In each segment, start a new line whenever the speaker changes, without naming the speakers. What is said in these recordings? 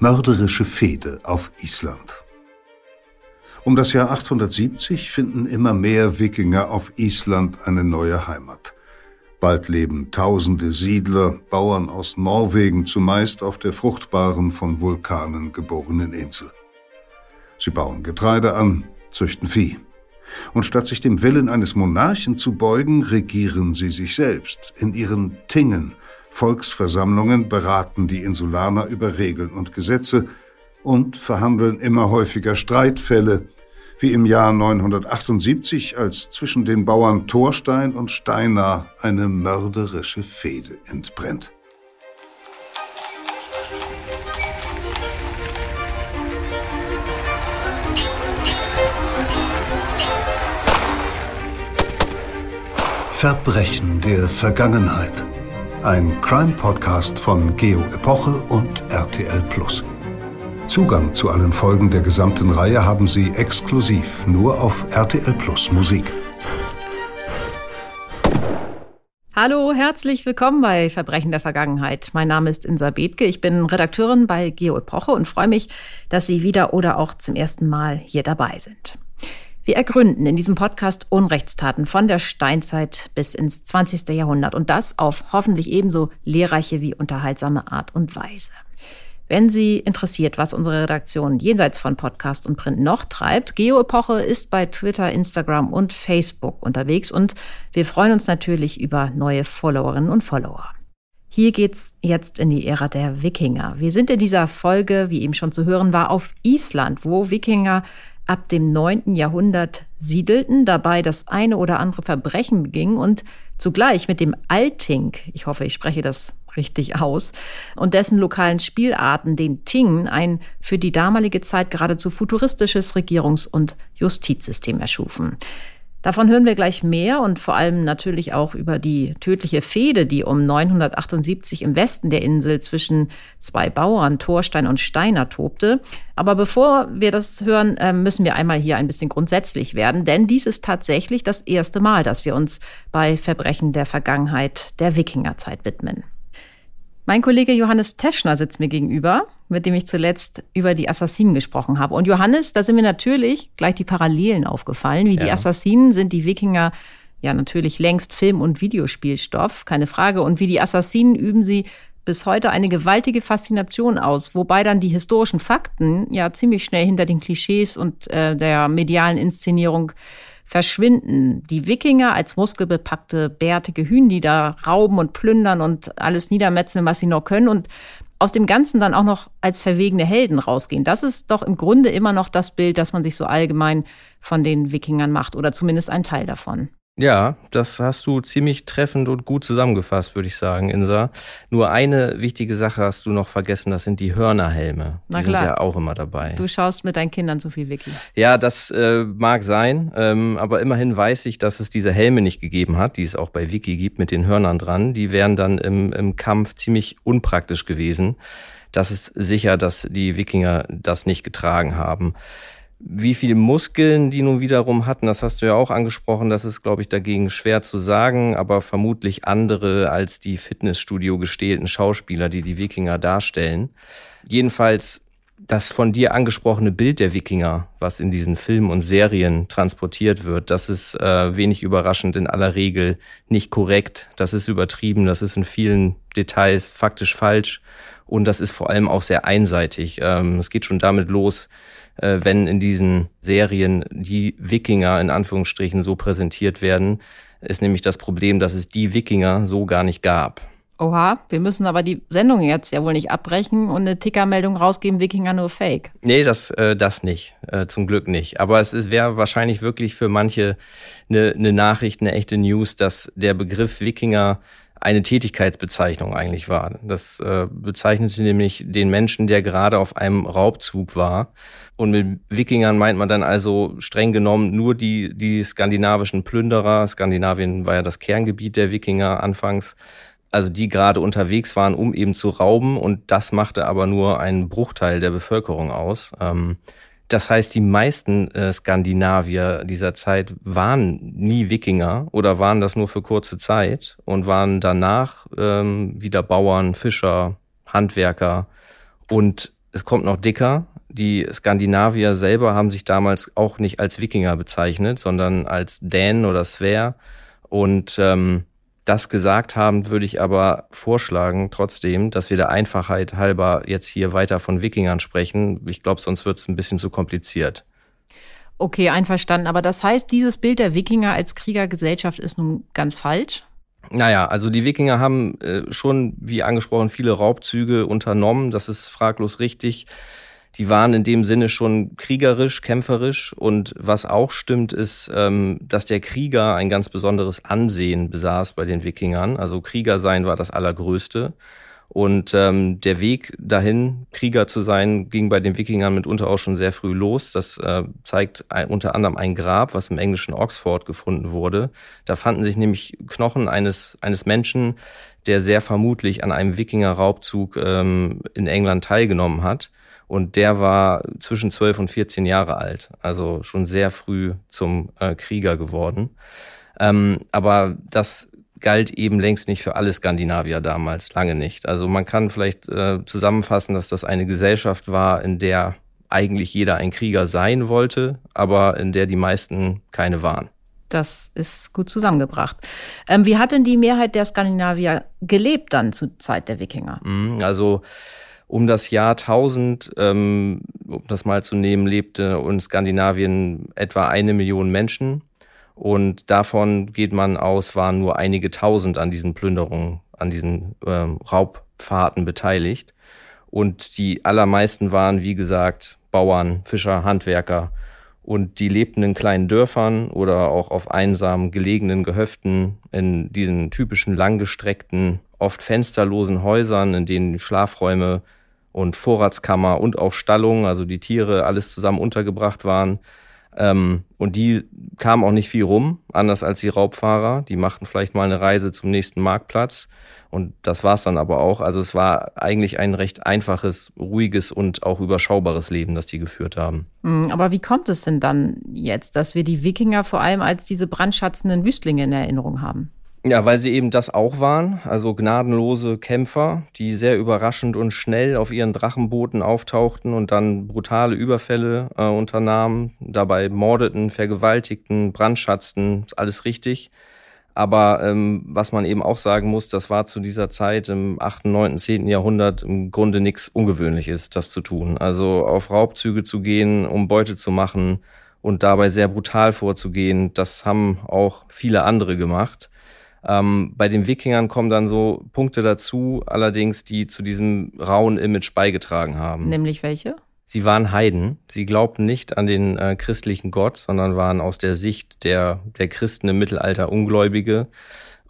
Mörderische Fehde auf Island. Um das Jahr 870 finden immer mehr Wikinger auf Island eine neue Heimat. Bald leben tausende Siedler, Bauern aus Norwegen zumeist auf der fruchtbaren, von Vulkanen geborenen Insel. Sie bauen Getreide an, züchten Vieh. Und statt sich dem Willen eines Monarchen zu beugen, regieren sie sich selbst in ihren Tingen, Volksversammlungen beraten die Insulaner über Regeln und Gesetze und verhandeln immer häufiger Streitfälle, wie im Jahr 978, als zwischen den Bauern Thorstein und Steinar eine mörderische Fehde entbrennt. Verbrechen der Vergangenheit. Ein Crime-Podcast von Geo Epoche und RTL Plus. Zugang zu allen Folgen der gesamten Reihe haben Sie exklusiv nur auf RTL Plus Musik.
Hallo, herzlich willkommen bei Verbrechen der Vergangenheit. Mein Name ist Insa Bethke, ich bin Redakteurin bei Geo Epoche und freue mich, dass Sie wieder oder auch zum ersten Mal hier dabei sind. Wir ergründen in diesem Podcast Unrechtstaten von der Steinzeit bis ins 20. Jahrhundert und das auf hoffentlich ebenso lehrreiche wie unterhaltsame Art und Weise. Wenn Sie interessiert, was unsere Redaktion jenseits von Podcast und Print noch treibt, Geoepoche ist bei Twitter, Instagram und Facebook unterwegs und wir freuen uns natürlich über neue Followerinnen und Follower. Hier geht's jetzt in die Ära der Wikinger. Wir sind in dieser Folge, wie eben schon zu hören war, auf Island, wo Wikinger ab dem 9. Jahrhundert siedelten, dabei das eine oder andere Verbrechen begingen und zugleich mit dem Alting, ich hoffe, ich spreche das richtig aus, und dessen lokalen Spielarten, den Ting, ein für die damalige Zeit geradezu futuristisches Regierungs- und Justizsystem erschufen. Davon hören wir gleich mehr und vor allem natürlich auch über die tödliche Fehde, die um 978 im Westen der Insel zwischen zwei Bauern, Thorstein und Steiner, tobte. Aber bevor wir das hören, ähm, müssen wir einmal hier ein bisschen grundsätzlich werden, denn dies ist tatsächlich das erste Mal, dass wir uns bei Verbrechen der Vergangenheit der Wikingerzeit widmen. Mein Kollege Johannes Teschner sitzt mir gegenüber, mit dem ich zuletzt über die Assassinen gesprochen habe. Und Johannes, da sind mir natürlich gleich die Parallelen aufgefallen. Wie ja. die Assassinen sind die Wikinger ja natürlich längst Film- und Videospielstoff, keine Frage. Und wie die Assassinen üben sie bis heute eine gewaltige Faszination aus, wobei dann die historischen Fakten ja ziemlich schnell hinter den Klischees und äh, der medialen Inszenierung verschwinden. Die Wikinger als muskelbepackte, bärtige Hühn, die da rauben und plündern und alles niedermetzeln, was sie noch können und aus dem Ganzen dann auch noch als verwegene Helden rausgehen. Das ist doch im Grunde immer noch das Bild, das man sich so allgemein von den Wikingern macht oder zumindest ein Teil davon.
Ja, das hast du ziemlich treffend und gut zusammengefasst, würde ich sagen, Insa. Nur eine wichtige Sache hast du noch vergessen, das sind die Hörnerhelme. Die Na klar. sind ja auch immer dabei.
Du schaust mit deinen Kindern so viel Wiki.
Ja, das äh, mag sein, ähm, aber immerhin weiß ich, dass es diese Helme nicht gegeben hat, die es auch bei Wiki gibt mit den Hörnern dran. Die wären dann im, im Kampf ziemlich unpraktisch gewesen. Das ist sicher, dass die Wikinger das nicht getragen haben. Wie viele Muskeln die nun wiederum hatten, das hast du ja auch angesprochen, das ist, glaube ich, dagegen schwer zu sagen, aber vermutlich andere als die Fitnessstudio gestählten Schauspieler, die die Wikinger darstellen. Jedenfalls das von dir angesprochene Bild der Wikinger, was in diesen Filmen und Serien transportiert wird, das ist äh, wenig überraschend in aller Regel nicht korrekt. Das ist übertrieben, das ist in vielen Details faktisch falsch und das ist vor allem auch sehr einseitig. Ähm, es geht schon damit los, äh, wenn in diesen Serien die Wikinger in Anführungsstrichen so präsentiert werden, ist nämlich das Problem, dass es die Wikinger so gar nicht gab.
Oha, wir müssen aber die Sendung jetzt ja wohl nicht abbrechen und eine Tickermeldung rausgeben, Wikinger nur Fake.
Nee, das, äh, das nicht. Äh, zum Glück nicht. Aber es wäre wahrscheinlich wirklich für manche eine, eine Nachricht, eine echte News, dass der Begriff Wikinger eine Tätigkeitsbezeichnung eigentlich war. Das äh, bezeichnete nämlich den Menschen, der gerade auf einem Raubzug war. Und mit Wikingern meint man dann also streng genommen nur die, die skandinavischen Plünderer. Skandinavien war ja das Kerngebiet der Wikinger anfangs. Also die gerade unterwegs waren, um eben zu rauben. Und das machte aber nur einen Bruchteil der Bevölkerung aus. Ähm, das heißt, die meisten äh, Skandinavier dieser Zeit waren nie Wikinger oder waren das nur für kurze Zeit und waren danach ähm, wieder Bauern, Fischer, Handwerker und es kommt noch dicker. Die Skandinavier selber haben sich damals auch nicht als Wikinger bezeichnet, sondern als Dänen oder Sver. Und ähm, das gesagt haben, würde ich aber vorschlagen, trotzdem, dass wir der Einfachheit halber jetzt hier weiter von Wikingern sprechen. Ich glaube, sonst wird es ein bisschen zu kompliziert.
Okay, einverstanden. Aber das heißt, dieses Bild der Wikinger als Kriegergesellschaft ist nun ganz falsch?
Naja, also die Wikinger haben äh, schon, wie angesprochen, viele Raubzüge unternommen. Das ist fraglos richtig. Die waren in dem Sinne schon kriegerisch, kämpferisch. Und was auch stimmt, ist, ähm, dass der Krieger ein ganz besonderes Ansehen besaß bei den Wikingern. Also Krieger sein war das Allergrößte. Und ähm, der Weg dahin, Krieger zu sein, ging bei den Wikingern mitunter auch schon sehr früh los. Das äh, zeigt ein, unter anderem ein Grab, was im englischen Oxford gefunden wurde. Da fanden sich nämlich Knochen eines, eines Menschen, der sehr vermutlich an einem Wikinger-Raubzug ähm, in England teilgenommen hat. Und der war zwischen 12 und 14 Jahre alt, also schon sehr früh zum äh, Krieger geworden. Ähm, aber das galt eben längst nicht für alle Skandinavier damals, lange nicht. Also man kann vielleicht äh, zusammenfassen, dass das eine Gesellschaft war, in der eigentlich jeder ein Krieger sein wollte, aber in der die meisten keine waren.
Das ist gut zusammengebracht. Ähm, wie hat denn die Mehrheit der Skandinavier gelebt dann zur Zeit der Wikinger?
Mhm, also um das Jahr 1000, ähm, um das mal zu nehmen, lebte in Skandinavien etwa eine Million Menschen. Und davon geht man aus, waren nur einige tausend an diesen Plünderungen, an diesen ähm, Raubfahrten beteiligt. Und die allermeisten waren, wie gesagt, Bauern, Fischer, Handwerker. Und die lebten in kleinen Dörfern oder auch auf einsamen gelegenen Gehöften in diesen typischen langgestreckten, oft fensterlosen Häusern, in denen Schlafräume und Vorratskammer und auch Stallungen, also die Tiere, alles zusammen untergebracht waren. Ähm, und die kamen auch nicht viel rum, anders als die Raubfahrer. Die machten vielleicht mal eine Reise zum nächsten Marktplatz. Und das war es dann aber auch. Also es war eigentlich ein recht einfaches, ruhiges und auch überschaubares Leben, das die geführt haben.
Hm, aber wie kommt es denn dann jetzt, dass wir die Wikinger vor allem als diese brandschatzenden Wüstlinge in Erinnerung haben?
Ja, weil sie eben das auch waren, also gnadenlose Kämpfer, die sehr überraschend und schnell auf ihren Drachenbooten auftauchten und dann brutale Überfälle äh, unternahmen, dabei mordeten, vergewaltigten, brandschatzten, alles richtig. Aber ähm, was man eben auch sagen muss, das war zu dieser Zeit im 8., 9., 10. Jahrhundert im Grunde nichts Ungewöhnliches, das zu tun. Also auf Raubzüge zu gehen, um Beute zu machen und dabei sehr brutal vorzugehen, das haben auch viele andere gemacht. Ähm, bei den Wikingern kommen dann so Punkte dazu, allerdings, die zu diesem rauen Image beigetragen haben.
Nämlich welche?
Sie waren Heiden. Sie glaubten nicht an den äh, christlichen Gott, sondern waren aus der Sicht der, der Christen im Mittelalter Ungläubige.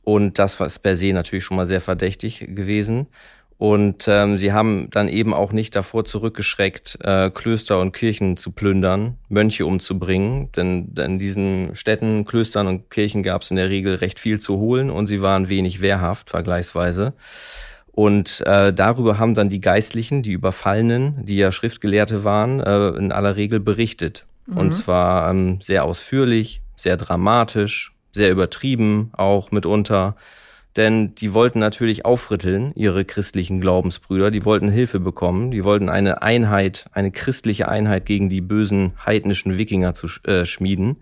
Und das war per se natürlich schon mal sehr verdächtig gewesen. Und ähm, sie haben dann eben auch nicht davor zurückgeschreckt, äh, Klöster und Kirchen zu plündern, Mönche umzubringen. Denn, denn in diesen Städten, Klöstern und Kirchen gab es in der Regel recht viel zu holen und sie waren wenig wehrhaft vergleichsweise. Und äh, darüber haben dann die Geistlichen, die Überfallenen, die ja Schriftgelehrte waren, äh, in aller Regel berichtet. Mhm. Und zwar ähm, sehr ausführlich, sehr dramatisch, sehr übertrieben auch mitunter denn die wollten natürlich aufrütteln, ihre christlichen Glaubensbrüder, die wollten Hilfe bekommen, die wollten eine Einheit, eine christliche Einheit gegen die bösen heidnischen Wikinger zu äh, schmieden.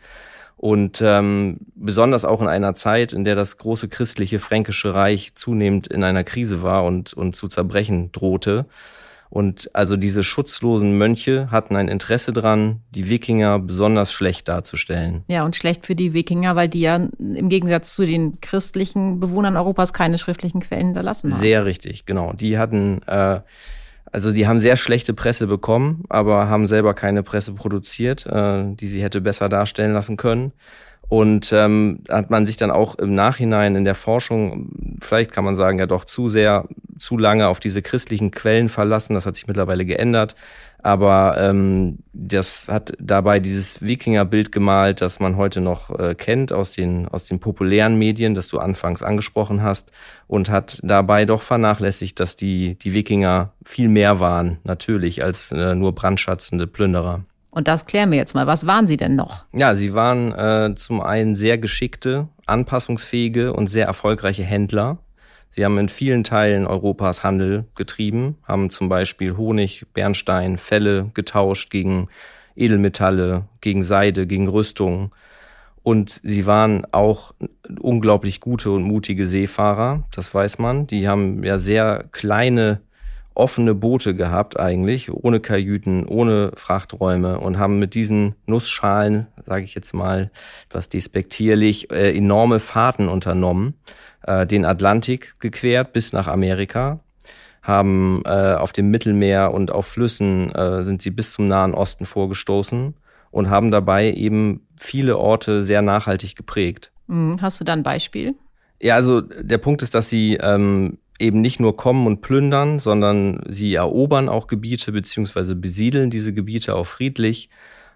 Und ähm, besonders auch in einer Zeit, in der das große christliche fränkische Reich zunehmend in einer Krise war und, und zu zerbrechen drohte, und also diese schutzlosen Mönche hatten ein Interesse daran, die Wikinger besonders schlecht darzustellen.
Ja, und schlecht für die Wikinger, weil die ja im Gegensatz zu den christlichen Bewohnern Europas keine schriftlichen Quellen hinterlassen haben.
Sehr richtig, genau. Die hatten, äh, also die haben sehr schlechte Presse bekommen, aber haben selber keine Presse produziert, äh, die sie hätte besser darstellen lassen können. Und ähm, hat man sich dann auch im Nachhinein in der Forschung, vielleicht kann man sagen, ja doch zu sehr, zu lange auf diese christlichen Quellen verlassen. Das hat sich mittlerweile geändert. Aber ähm, das hat dabei dieses Wikingerbild gemalt, das man heute noch äh, kennt aus den, aus den populären Medien, das du anfangs angesprochen hast, und hat dabei doch vernachlässigt, dass die, die Wikinger viel mehr waren, natürlich, als äh, nur brandschatzende Plünderer.
Und das klären wir jetzt mal. Was waren Sie denn noch?
Ja, Sie waren äh, zum einen sehr geschickte, anpassungsfähige und sehr erfolgreiche Händler. Sie haben in vielen Teilen Europas Handel getrieben, haben zum Beispiel Honig, Bernstein, Felle getauscht gegen Edelmetalle, gegen Seide, gegen Rüstungen. Und sie waren auch unglaublich gute und mutige Seefahrer, das weiß man. Die haben ja sehr kleine offene Boote gehabt eigentlich, ohne Kajüten, ohne Frachträume und haben mit diesen Nussschalen, sage ich jetzt mal etwas despektierlich, äh, enorme Fahrten unternommen, äh, den Atlantik gequert bis nach Amerika, haben äh, auf dem Mittelmeer und auf Flüssen äh, sind sie bis zum Nahen Osten vorgestoßen und haben dabei eben viele Orte sehr nachhaltig geprägt.
Hm, hast du da ein Beispiel?
Ja, also der Punkt ist, dass sie ähm, eben nicht nur kommen und plündern, sondern sie erobern auch Gebiete beziehungsweise besiedeln diese Gebiete auch friedlich,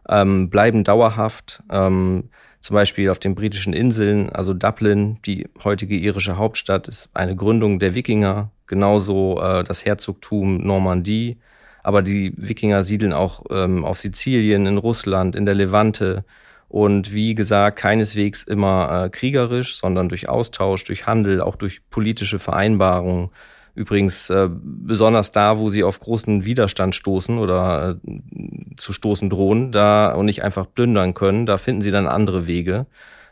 ähm, bleiben dauerhaft. Ähm, zum Beispiel auf den britischen Inseln, also Dublin, die heutige irische Hauptstadt, ist eine Gründung der Wikinger, genauso äh, das Herzogtum Normandie. Aber die Wikinger siedeln auch ähm, auf Sizilien, in Russland, in der Levante, und wie gesagt, keineswegs immer äh, kriegerisch, sondern durch Austausch, durch Handel, auch durch politische Vereinbarungen. Übrigens äh, besonders da, wo sie auf großen Widerstand stoßen oder äh, zu stoßen drohen, da und nicht einfach plündern können, da finden sie dann andere Wege.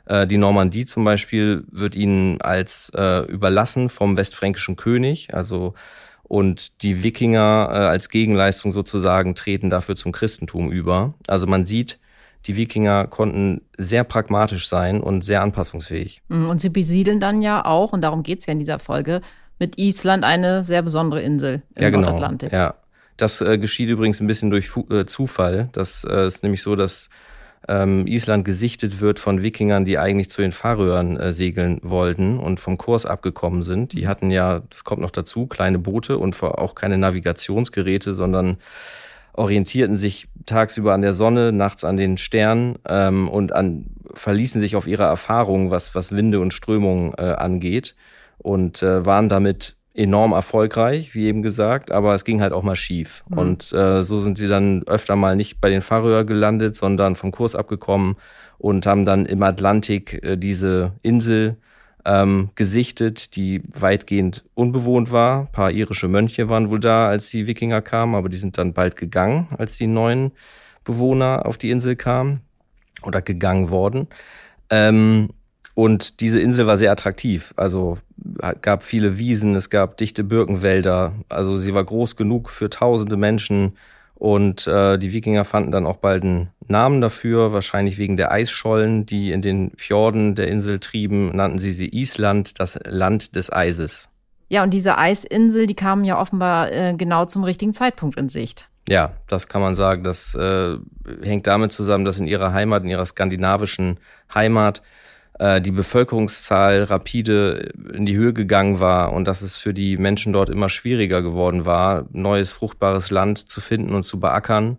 Äh, die Normandie zum Beispiel wird ihnen als äh, überlassen vom westfränkischen König, also und die Wikinger äh, als Gegenleistung sozusagen treten dafür zum Christentum über. Also man sieht, die Wikinger konnten sehr pragmatisch sein und sehr anpassungsfähig.
Mhm, und sie besiedeln dann ja auch, und darum geht es ja in dieser Folge, mit Island eine sehr besondere Insel im
ja, genau.
Nordatlantik.
Ja, das äh, geschieht übrigens ein bisschen durch Fu äh, Zufall. Das äh, ist nämlich so, dass ähm, Island gesichtet wird von Wikingern, die eigentlich zu den Färöern äh, segeln wollten und vom Kurs abgekommen sind. Die mhm. hatten ja, das kommt noch dazu, kleine Boote und auch keine Navigationsgeräte, sondern orientierten sich tagsüber an der Sonne, nachts an den Sternen ähm, und an, verließen sich auf ihre Erfahrungen, was, was Winde und Strömungen äh, angeht und äh, waren damit enorm erfolgreich, wie eben gesagt, aber es ging halt auch mal schief. Mhm. Und äh, so sind sie dann öfter mal nicht bei den Färöer gelandet, sondern vom Kurs abgekommen und haben dann im Atlantik äh, diese Insel ähm, gesichtet, die weitgehend unbewohnt war. Ein paar irische Mönche waren wohl da, als die Wikinger kamen, aber die sind dann bald gegangen, als die neuen Bewohner auf die Insel kamen oder gegangen worden. Ähm, und diese Insel war sehr attraktiv. Also gab viele Wiesen, es gab dichte Birkenwälder. Also sie war groß genug für tausende Menschen und äh, die Wikinger fanden dann auch bald einen Namen dafür, wahrscheinlich wegen der Eisschollen, die in den Fjorden der Insel trieben, nannten sie sie Island, das Land des Eises.
Ja, und diese Eisinsel, die kamen ja offenbar äh, genau zum richtigen Zeitpunkt in Sicht.
Ja, das kann man sagen. Das äh, hängt damit zusammen, dass in ihrer Heimat, in ihrer skandinavischen Heimat, die Bevölkerungszahl rapide in die Höhe gegangen war und dass es für die Menschen dort immer schwieriger geworden war, neues fruchtbares Land zu finden und zu beackern.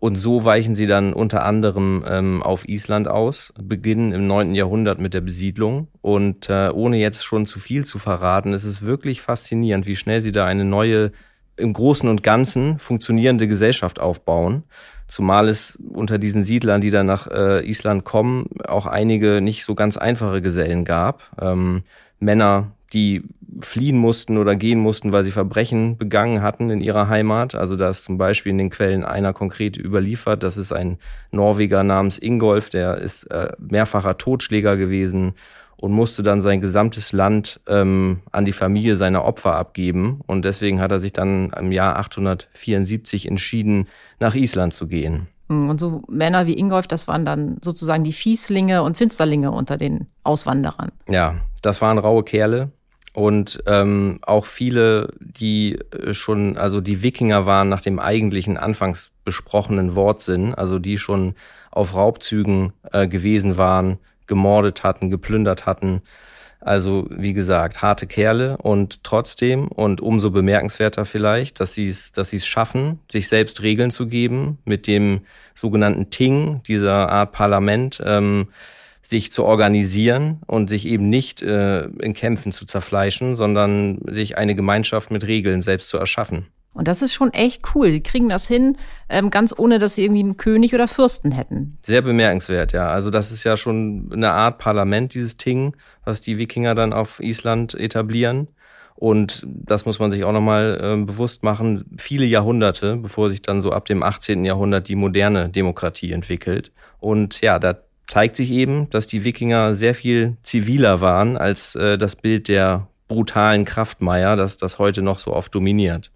Und so weichen sie dann unter anderem ähm, auf Island aus, beginnen im neunten Jahrhundert mit der Besiedlung. Und äh, ohne jetzt schon zu viel zu verraten, ist es wirklich faszinierend, wie schnell sie da eine neue, im Großen und Ganzen funktionierende Gesellschaft aufbauen. Zumal es unter diesen Siedlern, die dann nach äh, Island kommen, auch einige nicht so ganz einfache Gesellen gab. Ähm, Männer, die fliehen mussten oder gehen mussten, weil sie Verbrechen begangen hatten in ihrer Heimat. Also da ist zum Beispiel in den Quellen einer konkret überliefert. Das ist ein Norweger namens Ingolf, der ist äh, mehrfacher Totschläger gewesen und musste dann sein gesamtes Land ähm, an die Familie seiner Opfer abgeben. Und deswegen hat er sich dann im Jahr 874 entschieden, nach Island zu gehen.
Hm, und so Männer wie Ingolf, das waren dann sozusagen die Fieslinge und Finsterlinge unter den Auswanderern.
Ja, das waren raue Kerle. Und ähm, auch viele, die äh, schon, also die Wikinger waren nach dem eigentlichen anfangs besprochenen Wortsinn, also die schon auf Raubzügen äh, gewesen waren, gemordet hatten, geplündert hatten. Also wie gesagt, harte Kerle und trotzdem und umso bemerkenswerter vielleicht, dass sie es, dass sie es schaffen, sich selbst Regeln zu geben mit dem sogenannten Ting, dieser Art Parlament. Ähm, sich zu organisieren und sich eben nicht äh, in Kämpfen zu zerfleischen, sondern sich eine Gemeinschaft mit Regeln selbst zu erschaffen.
Und das ist schon echt cool. Die kriegen das hin, ähm, ganz ohne, dass sie irgendwie einen König oder Fürsten hätten.
Sehr bemerkenswert, ja. Also das ist ja schon eine Art Parlament, dieses Ting, was die Wikinger dann auf Island etablieren. Und das muss man sich auch nochmal äh, bewusst machen, viele Jahrhunderte, bevor sich dann so ab dem 18. Jahrhundert die moderne Demokratie entwickelt. Und ja, da zeigt sich eben, dass die Wikinger sehr viel ziviler waren als äh, das Bild der brutalen Kraftmeier, das das heute noch so oft dominiert.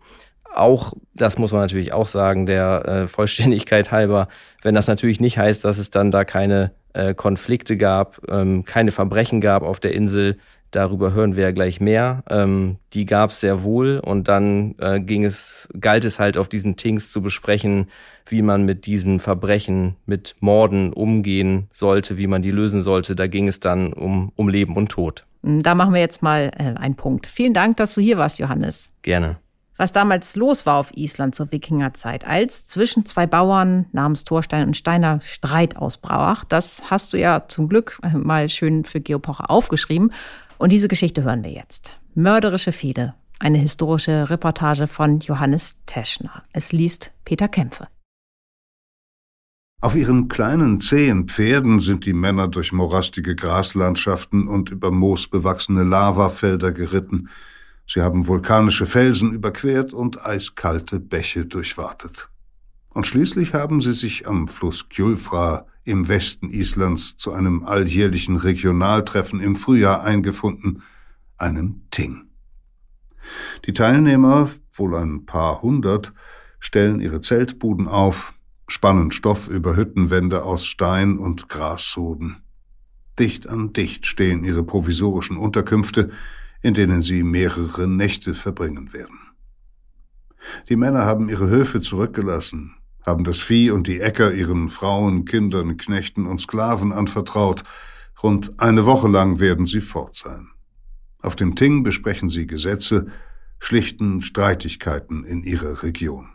Auch, das muss man natürlich auch sagen, der äh, Vollständigkeit halber, wenn das natürlich nicht heißt, dass es dann da keine äh, Konflikte gab, ähm, keine Verbrechen gab auf der Insel, Darüber hören wir ja gleich mehr. Ähm, die gab es sehr wohl und dann äh, ging es, galt es halt auf diesen Tings zu besprechen, wie man mit diesen Verbrechen, mit Morden umgehen sollte, wie man die lösen sollte. Da ging es dann um, um Leben und Tod.
Da machen wir jetzt mal äh, einen Punkt. Vielen Dank, dass du hier warst, Johannes.
Gerne.
Was damals los war auf Island zur Wikingerzeit, als zwischen zwei Bauern namens Thorstein und Steiner Streit ausbrach, das hast du ja zum Glück äh, mal schön für Geopoche aufgeschrieben. Und diese Geschichte hören wir jetzt. Mörderische Fehde. Eine historische Reportage von Johannes Teschner. Es liest Peter Kämpfe.
Auf ihren kleinen, zähen Pferden sind die Männer durch morastige Graslandschaften und über moosbewachsene Lavafelder geritten. Sie haben vulkanische Felsen überquert und eiskalte Bäche durchwartet. Und schließlich haben sie sich am Fluss Gjulfra im Westen Islands zu einem alljährlichen Regionaltreffen im Frühjahr eingefunden, einem Ting. Die Teilnehmer, wohl ein paar hundert, stellen ihre Zeltbuden auf, spannen Stoff über Hüttenwände aus Stein und Grassoden. Dicht an dicht stehen ihre provisorischen Unterkünfte, in denen sie mehrere Nächte verbringen werden. Die Männer haben ihre Höfe zurückgelassen, haben das Vieh und die Äcker ihren Frauen, Kindern, Knechten und Sklaven anvertraut. Rund eine Woche lang werden sie fort sein. Auf dem Ting besprechen sie Gesetze, schlichten Streitigkeiten in ihrer Region.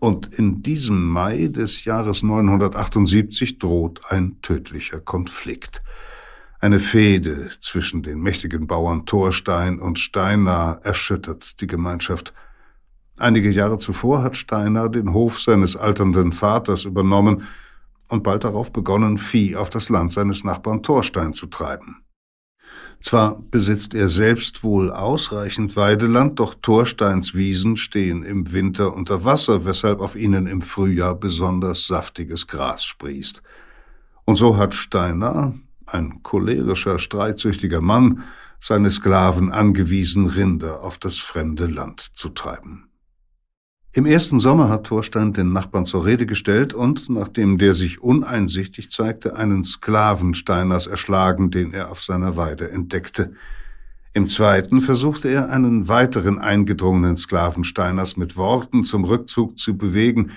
Und in diesem Mai des Jahres 978 droht ein tödlicher Konflikt. Eine Fehde zwischen den mächtigen Bauern Thorstein und Steinar erschüttert die Gemeinschaft – Einige Jahre zuvor hat Steiner den Hof seines alternden Vaters übernommen und bald darauf begonnen, Vieh auf das Land seines Nachbarn Thorstein zu treiben. Zwar besitzt er selbst wohl ausreichend Weideland, doch Thorsteins Wiesen stehen im Winter unter Wasser, weshalb auf ihnen im Frühjahr besonders saftiges Gras sprießt. Und so hat Steiner, ein cholerischer, streitsüchtiger Mann, seine Sklaven angewiesen, Rinder auf das fremde Land zu treiben. Im ersten Sommer hat Thorstein den Nachbarn zur Rede gestellt und, nachdem der sich uneinsichtig zeigte, einen Sklaven Steiners erschlagen, den er auf seiner Weide entdeckte. Im zweiten versuchte er, einen weiteren eingedrungenen Sklaven Steiners mit Worten zum Rückzug zu bewegen,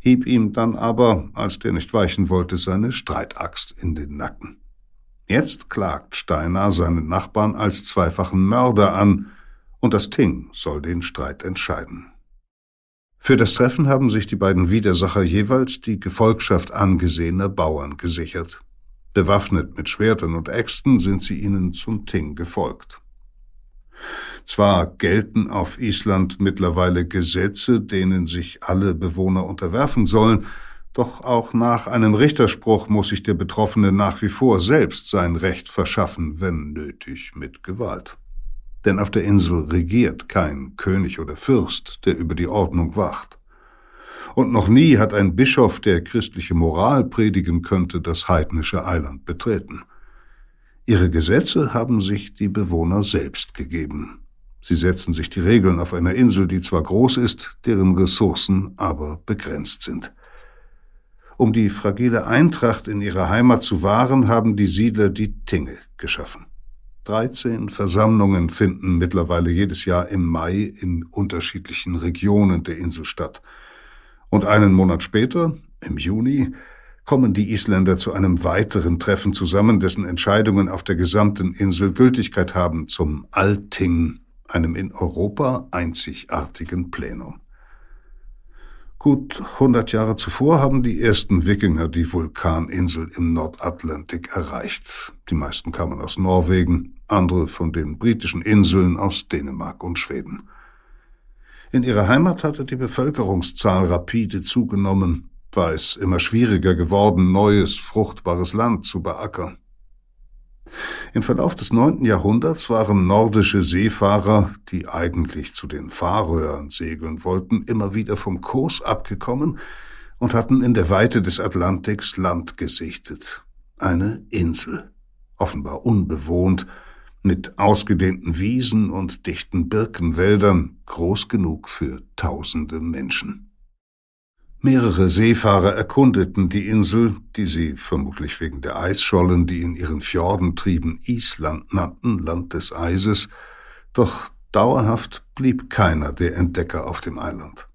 hieb ihm dann aber, als der nicht weichen wollte, seine Streitaxt in den Nacken. Jetzt klagt Steiner seinen Nachbarn als zweifachen Mörder an, und das Ting soll den Streit entscheiden. Für das Treffen haben sich die beiden Widersacher jeweils die Gefolgschaft angesehener Bauern gesichert. Bewaffnet mit Schwertern und Äxten sind sie ihnen zum Ting gefolgt. Zwar gelten auf Island mittlerweile Gesetze, denen sich alle Bewohner unterwerfen sollen, doch auch nach einem Richterspruch muss sich der Betroffene nach wie vor selbst sein Recht verschaffen, wenn nötig mit Gewalt denn auf der Insel regiert kein König oder Fürst, der über die Ordnung wacht. Und noch nie hat ein Bischof, der christliche Moral predigen könnte, das heidnische Eiland betreten. Ihre Gesetze haben sich die Bewohner selbst gegeben. Sie setzen sich die Regeln auf einer Insel, die zwar groß ist, deren Ressourcen aber begrenzt sind. Um die fragile Eintracht in ihrer Heimat zu wahren, haben die Siedler die Tinge geschaffen. 13 Versammlungen finden mittlerweile jedes Jahr im Mai in unterschiedlichen Regionen der Insel statt. Und einen Monat später, im Juni, kommen die Isländer zu einem weiteren Treffen zusammen, dessen Entscheidungen auf der gesamten Insel Gültigkeit haben, zum Alting, einem in Europa einzigartigen Plenum. Gut 100 Jahre zuvor haben die ersten Wikinger die Vulkaninsel im Nordatlantik erreicht. Die meisten kamen aus Norwegen, andere von den britischen Inseln aus Dänemark und Schweden. In ihrer Heimat hatte die Bevölkerungszahl rapide zugenommen, war es immer schwieriger geworden, neues, fruchtbares Land zu beackern. Im Verlauf des neunten Jahrhunderts waren nordische Seefahrer, die eigentlich zu den Färöern segeln wollten, immer wieder vom Kurs abgekommen und hatten in der Weite des Atlantiks Land gesichtet. Eine Insel, offenbar unbewohnt, mit ausgedehnten Wiesen und dichten Birkenwäldern, groß genug für tausende Menschen. Mehrere Seefahrer erkundeten die Insel, die sie vermutlich wegen der Eisschollen, die in ihren Fjorden trieben, Island nannten, Land des Eises, doch dauerhaft blieb keiner der Entdecker auf dem Eiland.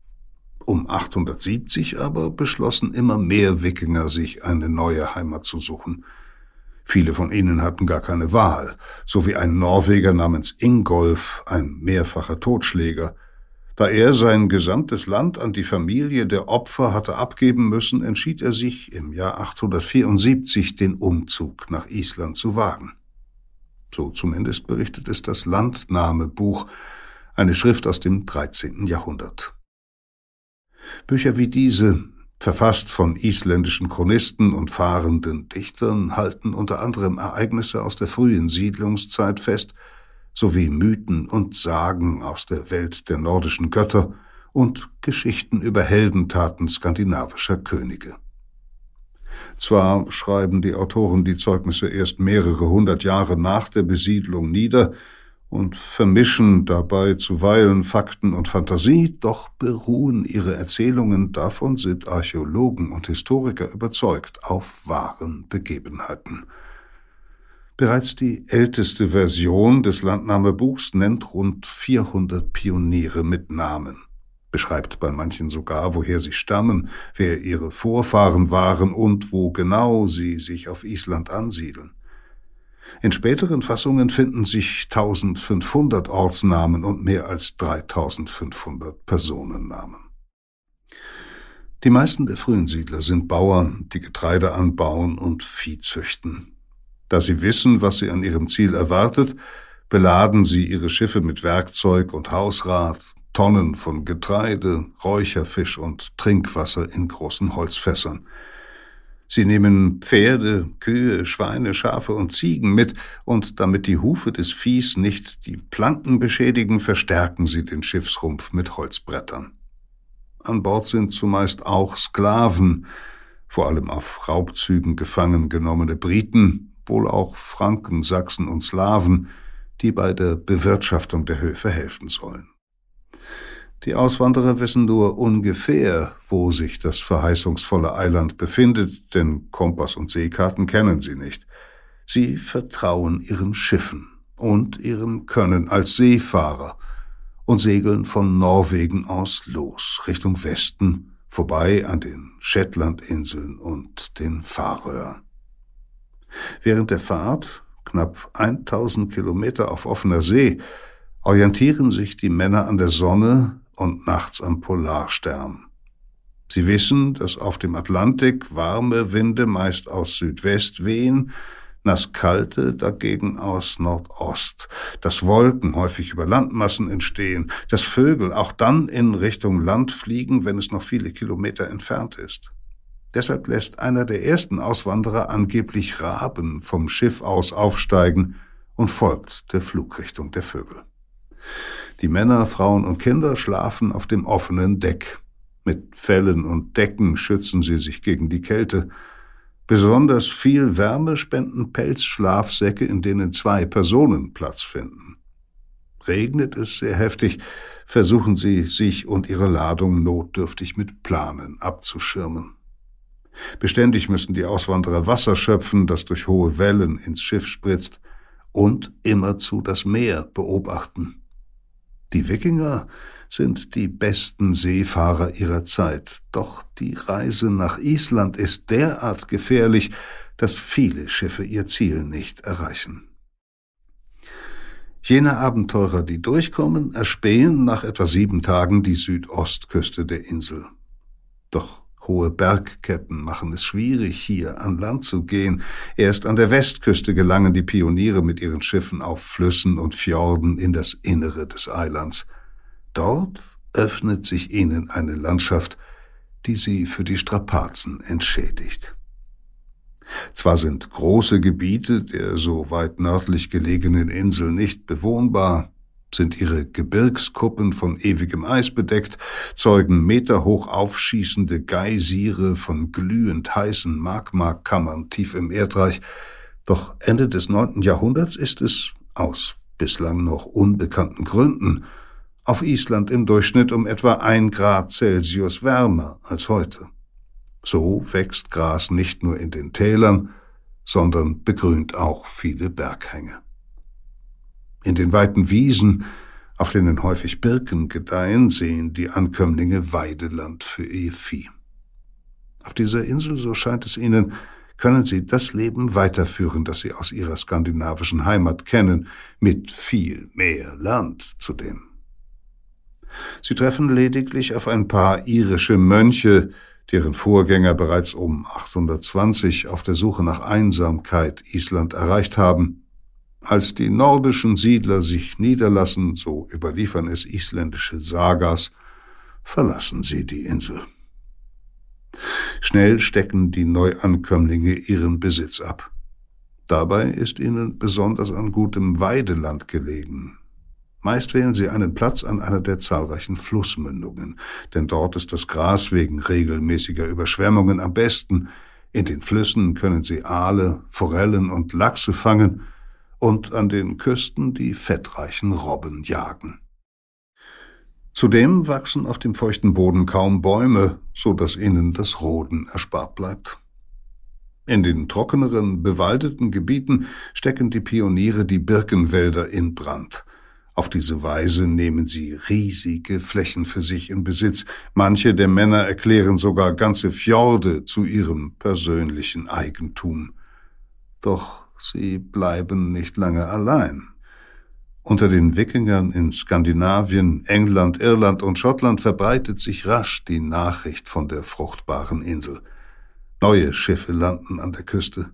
Um 870 aber beschlossen immer mehr Wikinger, sich eine neue Heimat zu suchen. Viele von ihnen hatten gar keine Wahl, so wie ein Norweger namens Ingolf, ein mehrfacher Totschläger – da er sein gesamtes Land an die Familie der Opfer hatte abgeben müssen, entschied er sich im Jahr 874 den Umzug nach Island zu wagen. So zumindest berichtet es das Landnahmebuch, eine Schrift aus dem 13. Jahrhundert. Bücher wie diese, verfasst von isländischen Chronisten und fahrenden Dichtern, halten unter anderem Ereignisse aus der frühen Siedlungszeit fest, sowie Mythen und Sagen aus der Welt der nordischen Götter und Geschichten über Heldentaten skandinavischer Könige. Zwar schreiben die Autoren die Zeugnisse erst mehrere hundert Jahre nach der Besiedlung nieder und vermischen dabei zuweilen Fakten und Fantasie, doch beruhen ihre Erzählungen, davon sind Archäologen und Historiker überzeugt, auf wahren Begebenheiten. Bereits die älteste Version des Landnahmebuchs nennt rund 400 Pioniere mit Namen, beschreibt bei manchen sogar, woher sie stammen, wer ihre Vorfahren waren und wo genau sie sich auf Island ansiedeln. In späteren Fassungen finden sich 1500 Ortsnamen und mehr als 3500 Personennamen. Die meisten der frühen Siedler sind Bauern, die Getreide anbauen und Vieh züchten. Da sie wissen, was sie an ihrem Ziel erwartet, beladen sie ihre Schiffe mit Werkzeug und Hausrat, Tonnen von Getreide, Räucherfisch und Trinkwasser in großen Holzfässern. Sie nehmen Pferde, Kühe, Schweine, Schafe und Ziegen mit, und damit die Hufe des Viehs nicht die Planken beschädigen, verstärken sie den Schiffsrumpf mit Holzbrettern. An Bord sind zumeist auch Sklaven, vor allem auf Raubzügen gefangen genommene Briten, wohl auch Franken, Sachsen und Slawen, die bei der Bewirtschaftung der Höfe helfen sollen. Die Auswanderer wissen nur ungefähr, wo sich das verheißungsvolle Eiland befindet, denn Kompass und Seekarten kennen sie nicht. Sie vertrauen ihren Schiffen und ihrem Können als Seefahrer und segeln von Norwegen aus los, Richtung Westen, vorbei an den Shetlandinseln und den Färöern. Während der Fahrt, knapp 1000 Kilometer auf offener See, orientieren sich die Männer an der Sonne und nachts am Polarstern. Sie wissen, dass auf dem Atlantik warme Winde meist aus Südwest wehen, nasskalte dagegen aus Nordost, dass Wolken häufig über Landmassen entstehen, dass Vögel auch dann in Richtung Land fliegen, wenn es noch viele Kilometer entfernt ist. Deshalb lässt einer der ersten Auswanderer angeblich Raben vom Schiff aus aufsteigen und folgt der Flugrichtung der Vögel. Die Männer, Frauen und Kinder schlafen auf dem offenen Deck. Mit Fellen und Decken schützen sie sich gegen die Kälte. Besonders viel Wärme spenden Pelzschlafsäcke, in denen zwei Personen Platz finden. Regnet es sehr heftig, versuchen sie, sich und ihre Ladung notdürftig mit Planen abzuschirmen. Beständig müssen die Auswanderer Wasser schöpfen, das durch hohe Wellen ins Schiff spritzt, und immerzu das Meer beobachten. Die Wikinger sind die besten Seefahrer ihrer Zeit, doch die Reise nach Island ist derart gefährlich, dass viele Schiffe ihr Ziel nicht erreichen. Jene Abenteurer, die durchkommen, erspähen nach etwa sieben Tagen die Südostküste der Insel. Doch Hohe Bergketten machen es schwierig, hier an Land zu gehen. Erst an der Westküste gelangen die Pioniere mit ihren Schiffen auf Flüssen und Fjorden in das Innere des Eilands. Dort öffnet sich ihnen eine Landschaft, die sie für die Strapazen entschädigt. Zwar sind große Gebiete der so weit nördlich gelegenen Insel nicht bewohnbar, sind ihre Gebirgskuppen von ewigem Eis bedeckt, zeugen meterhoch aufschießende Geysire von glühend heißen Magmakammern tief im Erdreich, doch Ende des neunten Jahrhunderts ist es, aus bislang noch unbekannten Gründen, auf Island im Durchschnitt um etwa ein Grad Celsius wärmer als heute. So wächst Gras nicht nur in den Tälern, sondern begrünt auch viele Berghänge. In den weiten Wiesen, auf denen häufig Birken gedeihen, sehen die Ankömmlinge Weideland für ihr Vieh. Auf dieser Insel, so scheint es ihnen, können sie das Leben weiterführen, das sie aus ihrer skandinavischen Heimat kennen, mit viel mehr Land zudem. Sie treffen lediglich auf ein paar irische Mönche, deren Vorgänger bereits um 820 auf der Suche nach Einsamkeit Island erreicht haben. Als die nordischen Siedler sich niederlassen, so überliefern es isländische Sagas, verlassen sie die Insel. Schnell stecken die Neuankömmlinge ihren Besitz ab. Dabei ist ihnen besonders an gutem Weideland gelegen, Meist wählen sie einen Platz an einer der zahlreichen Flussmündungen, denn dort ist das Gras wegen regelmäßiger Überschwemmungen am besten. In den Flüssen können sie Aale, Forellen und Lachse fangen und an den Küsten die fettreichen Robben jagen. Zudem wachsen auf dem feuchten Boden kaum Bäume, so dass ihnen das Roden erspart bleibt. In den trockeneren, bewaldeten Gebieten stecken die Pioniere die Birkenwälder in Brand. Auf diese Weise nehmen sie riesige Flächen für sich in Besitz. Manche der Männer erklären sogar ganze Fjorde zu ihrem persönlichen Eigentum. Doch sie bleiben nicht lange allein. Unter den Wikingern in Skandinavien, England, Irland und Schottland verbreitet sich rasch die Nachricht von der fruchtbaren Insel. Neue Schiffe landen an der Küste.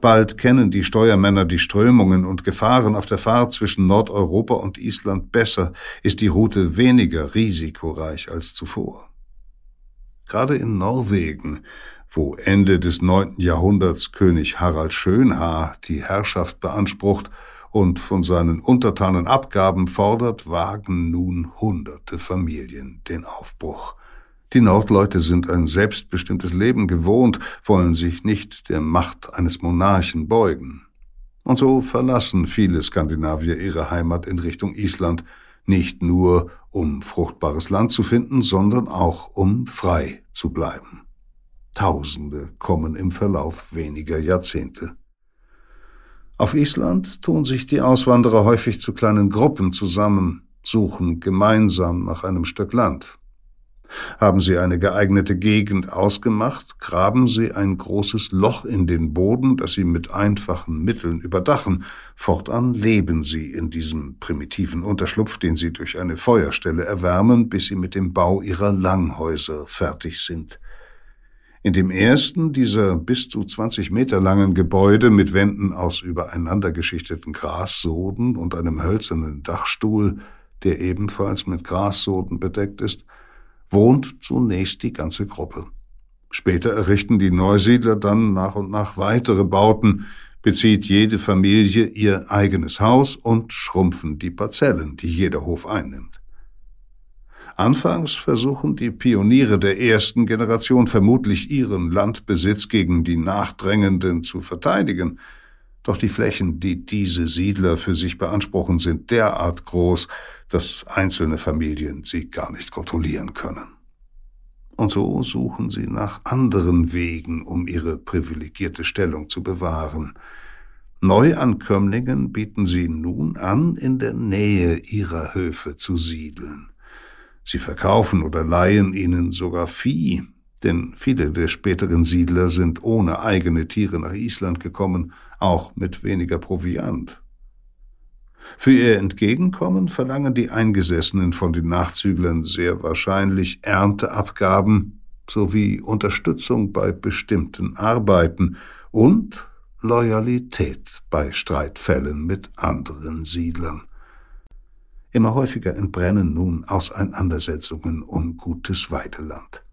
Bald kennen die Steuermänner die Strömungen und Gefahren auf der Fahrt zwischen Nordeuropa und Island besser, ist die Route weniger risikoreich als zuvor. Gerade in Norwegen, wo Ende des neunten Jahrhunderts König Harald Schönhaar die Herrschaft beansprucht und von seinen Untertanen Abgaben fordert, wagen nun hunderte Familien den Aufbruch. Die Nordleute sind ein selbstbestimmtes Leben gewohnt, wollen sich nicht der Macht eines Monarchen beugen. Und so verlassen viele Skandinavier ihre Heimat in Richtung Island, nicht nur um fruchtbares Land zu finden, sondern auch um frei zu bleiben. Tausende kommen im Verlauf weniger Jahrzehnte. Auf Island tun sich die Auswanderer häufig zu kleinen Gruppen zusammen, suchen gemeinsam nach einem Stück Land. Haben Sie eine geeignete Gegend ausgemacht, graben Sie ein großes Loch in den Boden, das Sie mit einfachen Mitteln überdachen. Fortan leben Sie in diesem primitiven Unterschlupf, den Sie durch eine Feuerstelle erwärmen, bis Sie mit dem Bau Ihrer Langhäuser fertig sind. In dem ersten dieser bis zu 20 Meter langen Gebäude mit Wänden aus übereinander geschichteten Grassoden und einem hölzernen Dachstuhl, der ebenfalls mit Grassoden bedeckt ist, wohnt zunächst die ganze Gruppe. Später errichten die Neusiedler dann nach und nach weitere Bauten, bezieht jede Familie ihr eigenes Haus und schrumpfen die Parzellen, die jeder Hof einnimmt. Anfangs versuchen die Pioniere der ersten Generation vermutlich ihren Landbesitz gegen die Nachdrängenden zu verteidigen, doch die Flächen, die diese Siedler für sich beanspruchen, sind derart groß, dass einzelne Familien sie gar nicht kontrollieren können. Und so suchen sie nach anderen Wegen, um ihre privilegierte Stellung zu bewahren. Neuankömmlingen bieten sie nun an, in der Nähe ihrer Höfe zu siedeln. Sie verkaufen oder leihen ihnen sogar Vieh, denn viele der späteren Siedler sind ohne eigene Tiere nach Island gekommen, auch mit weniger Proviant. Für ihr Entgegenkommen verlangen die Eingesessenen von den Nachzüglern sehr wahrscheinlich Ernteabgaben sowie Unterstützung bei bestimmten Arbeiten und Loyalität bei Streitfällen mit anderen Siedlern. Immer häufiger entbrennen nun Auseinandersetzungen um gutes Weideland.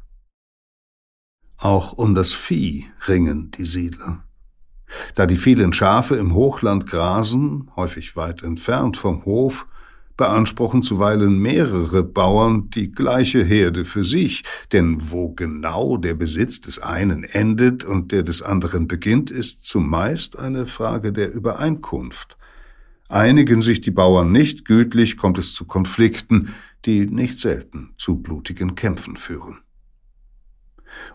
Auch um das Vieh ringen die Siedler. Da die vielen Schafe im Hochland grasen, häufig weit entfernt vom Hof, beanspruchen zuweilen mehrere Bauern die gleiche Herde für sich, denn wo genau der Besitz des einen endet und der des anderen beginnt, ist zumeist eine Frage der Übereinkunft. Einigen sich die Bauern nicht gütlich, kommt es zu Konflikten, die nicht selten zu blutigen Kämpfen führen.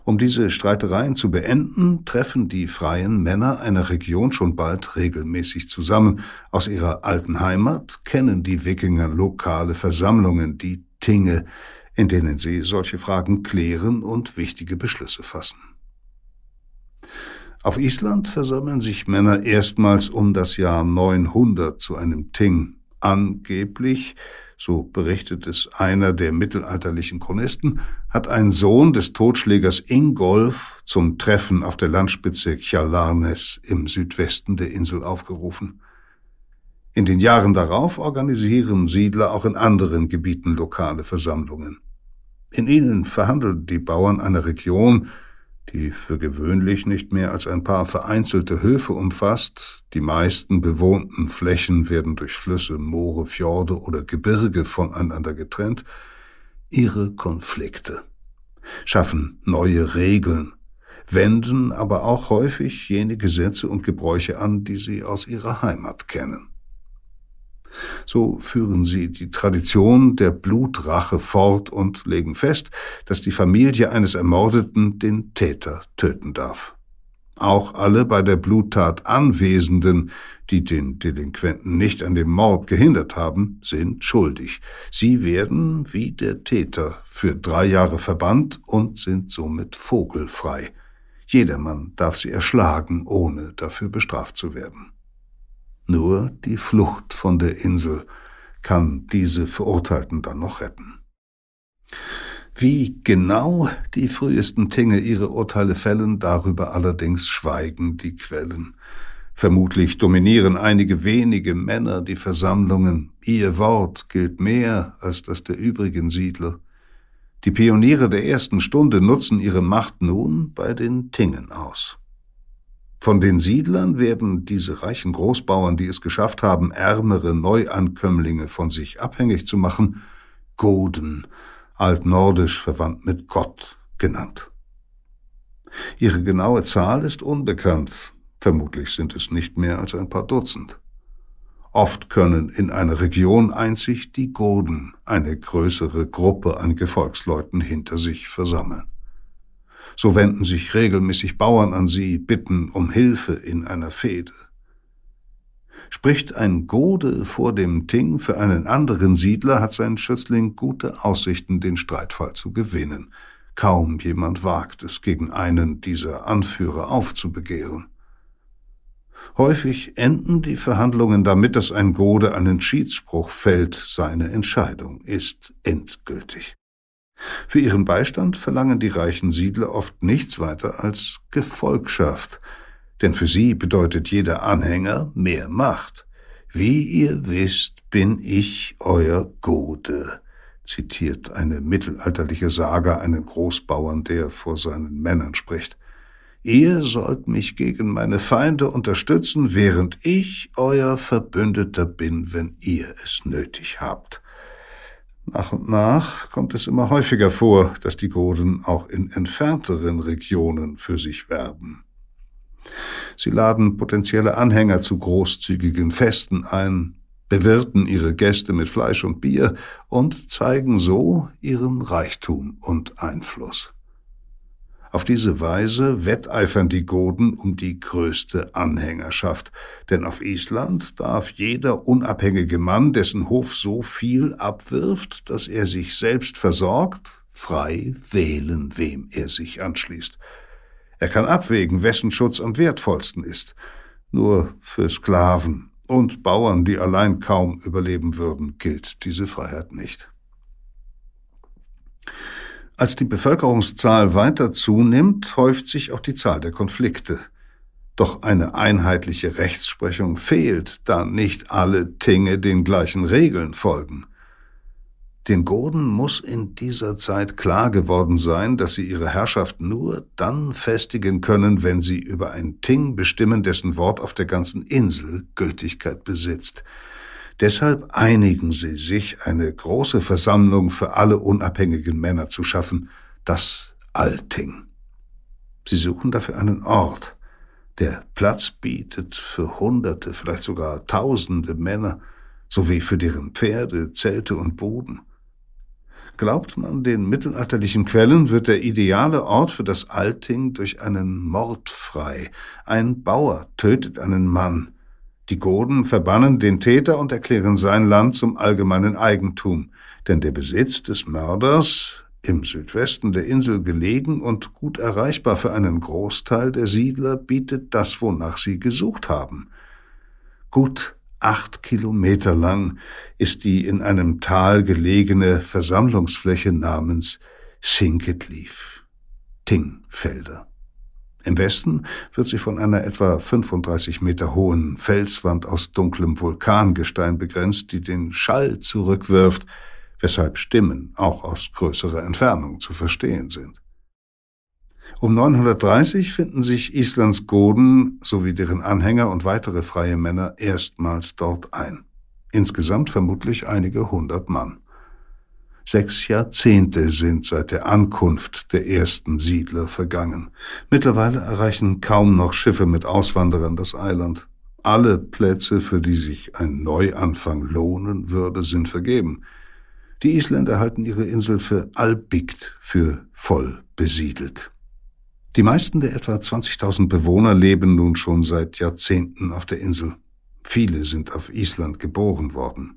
Um diese Streitereien zu beenden, treffen die freien Männer einer Region schon bald regelmäßig zusammen. Aus ihrer alten Heimat kennen die Wikinger lokale Versammlungen, die Tinge, in denen sie solche Fragen klären und wichtige Beschlüsse fassen. Auf Island versammeln sich Männer erstmals um das Jahr 900 zu einem Ting. Angeblich so berichtet es einer der mittelalterlichen Chronisten, hat ein Sohn des Totschlägers Ingolf zum Treffen auf der Landspitze Kjalarnes im Südwesten der Insel aufgerufen. In den Jahren darauf organisieren Siedler auch in anderen Gebieten lokale Versammlungen. In ihnen verhandeln die Bauern einer Region, die für gewöhnlich nicht mehr als ein paar vereinzelte Höfe umfasst, die meisten bewohnten Flächen werden durch Flüsse, Moore, Fjorde oder Gebirge voneinander getrennt, ihre Konflikte, schaffen neue Regeln, wenden aber auch häufig jene Gesetze und Gebräuche an, die sie aus ihrer Heimat kennen. So führen sie die Tradition der Blutrache fort und legen fest, dass die Familie eines Ermordeten den Täter töten darf. Auch alle bei der Bluttat Anwesenden, die den Delinquenten nicht an dem Mord gehindert haben, sind schuldig. Sie werden, wie der Täter, für drei Jahre verbannt und sind somit vogelfrei. Jedermann darf sie erschlagen, ohne dafür bestraft zu werden. Nur die Flucht von der Insel kann diese Verurteilten dann noch retten. Wie genau die frühesten Tinge ihre Urteile fällen, darüber allerdings schweigen die Quellen. Vermutlich dominieren einige wenige Männer die Versammlungen. Ihr Wort gilt mehr als das der übrigen Siedler. Die Pioniere der ersten Stunde nutzen ihre Macht nun bei den Tingen aus. Von den Siedlern werden diese reichen Großbauern, die es geschafft haben, ärmere Neuankömmlinge von sich abhängig zu machen, Goden, altnordisch verwandt mit Gott, genannt. Ihre genaue Zahl ist unbekannt, vermutlich sind es nicht mehr als ein paar Dutzend. Oft können in einer Region einzig die Goden eine größere Gruppe an Gefolgsleuten hinter sich versammeln. So wenden sich regelmäßig Bauern an sie, bitten um Hilfe in einer Fehde. Spricht ein Gode vor dem Ting für einen anderen Siedler, hat sein Schützling gute Aussichten, den Streitfall zu gewinnen. Kaum jemand wagt es, gegen einen dieser Anführer aufzubegehren. Häufig enden die Verhandlungen damit, dass ein Gode einen Schiedsspruch fällt, seine Entscheidung ist endgültig. Für ihren Beistand verlangen die reichen Siedler oft nichts weiter als Gefolgschaft, denn für sie bedeutet jeder Anhänger mehr Macht. Wie ihr wisst, bin ich euer Gode, zitiert eine mittelalterliche Saga einen Großbauern, der vor seinen Männern spricht. Ihr sollt mich gegen meine Feinde unterstützen, während ich euer Verbündeter bin, wenn ihr es nötig habt. Nach und nach kommt es immer häufiger vor, dass die Goden auch in entfernteren Regionen für sich werben. Sie laden potenzielle Anhänger zu großzügigen Festen ein, bewirten ihre Gäste mit Fleisch und Bier und zeigen so ihren Reichtum und Einfluss. Auf diese Weise wetteifern die Goden um die größte Anhängerschaft, denn auf Island darf jeder unabhängige Mann, dessen Hof so viel abwirft, dass er sich selbst versorgt, frei wählen, wem er sich anschließt. Er kann abwägen, wessen Schutz am wertvollsten ist. Nur für Sklaven und Bauern, die allein kaum überleben würden, gilt diese Freiheit nicht. Als die Bevölkerungszahl weiter zunimmt, häuft sich auch die Zahl der Konflikte. Doch eine einheitliche Rechtsprechung fehlt, da nicht alle Tinge den gleichen Regeln folgen. Den Goden muss in dieser Zeit klar geworden sein, dass sie ihre Herrschaft nur dann festigen können, wenn sie über ein Ting bestimmen, dessen Wort auf der ganzen Insel Gültigkeit besitzt. Deshalb einigen sie sich, eine große Versammlung für alle unabhängigen Männer zu schaffen, das Alting. Sie suchen dafür einen Ort, der Platz bietet für Hunderte, vielleicht sogar Tausende Männer, sowie für deren Pferde, Zelte und Boden. Glaubt man den mittelalterlichen Quellen, wird der ideale Ort für das Alting durch einen Mord frei. Ein Bauer tötet einen Mann. Die Goden verbannen den Täter und erklären sein Land zum allgemeinen Eigentum, denn der Besitz des Mörders, im Südwesten der Insel gelegen und gut erreichbar für einen Großteil der Siedler, bietet das, wonach sie gesucht haben. Gut acht Kilometer lang ist die in einem Tal gelegene Versammlungsfläche namens Sinketlief, Tingfelder. Im Westen wird sie von einer etwa 35 Meter hohen Felswand aus dunklem Vulkangestein begrenzt, die den Schall zurückwirft, weshalb Stimmen auch aus größerer Entfernung zu verstehen sind. Um 930 finden sich Islands Goden sowie deren Anhänger und weitere freie Männer erstmals dort ein. Insgesamt vermutlich einige hundert Mann. Sechs Jahrzehnte sind seit der Ankunft der ersten Siedler vergangen. Mittlerweile erreichen kaum noch Schiffe mit Auswanderern das Eiland. Alle Plätze, für die sich ein Neuanfang lohnen würde, sind vergeben. Die Isländer halten ihre Insel für albigt, für voll besiedelt. Die meisten der etwa 20.000 Bewohner leben nun schon seit Jahrzehnten auf der Insel. Viele sind auf Island geboren worden.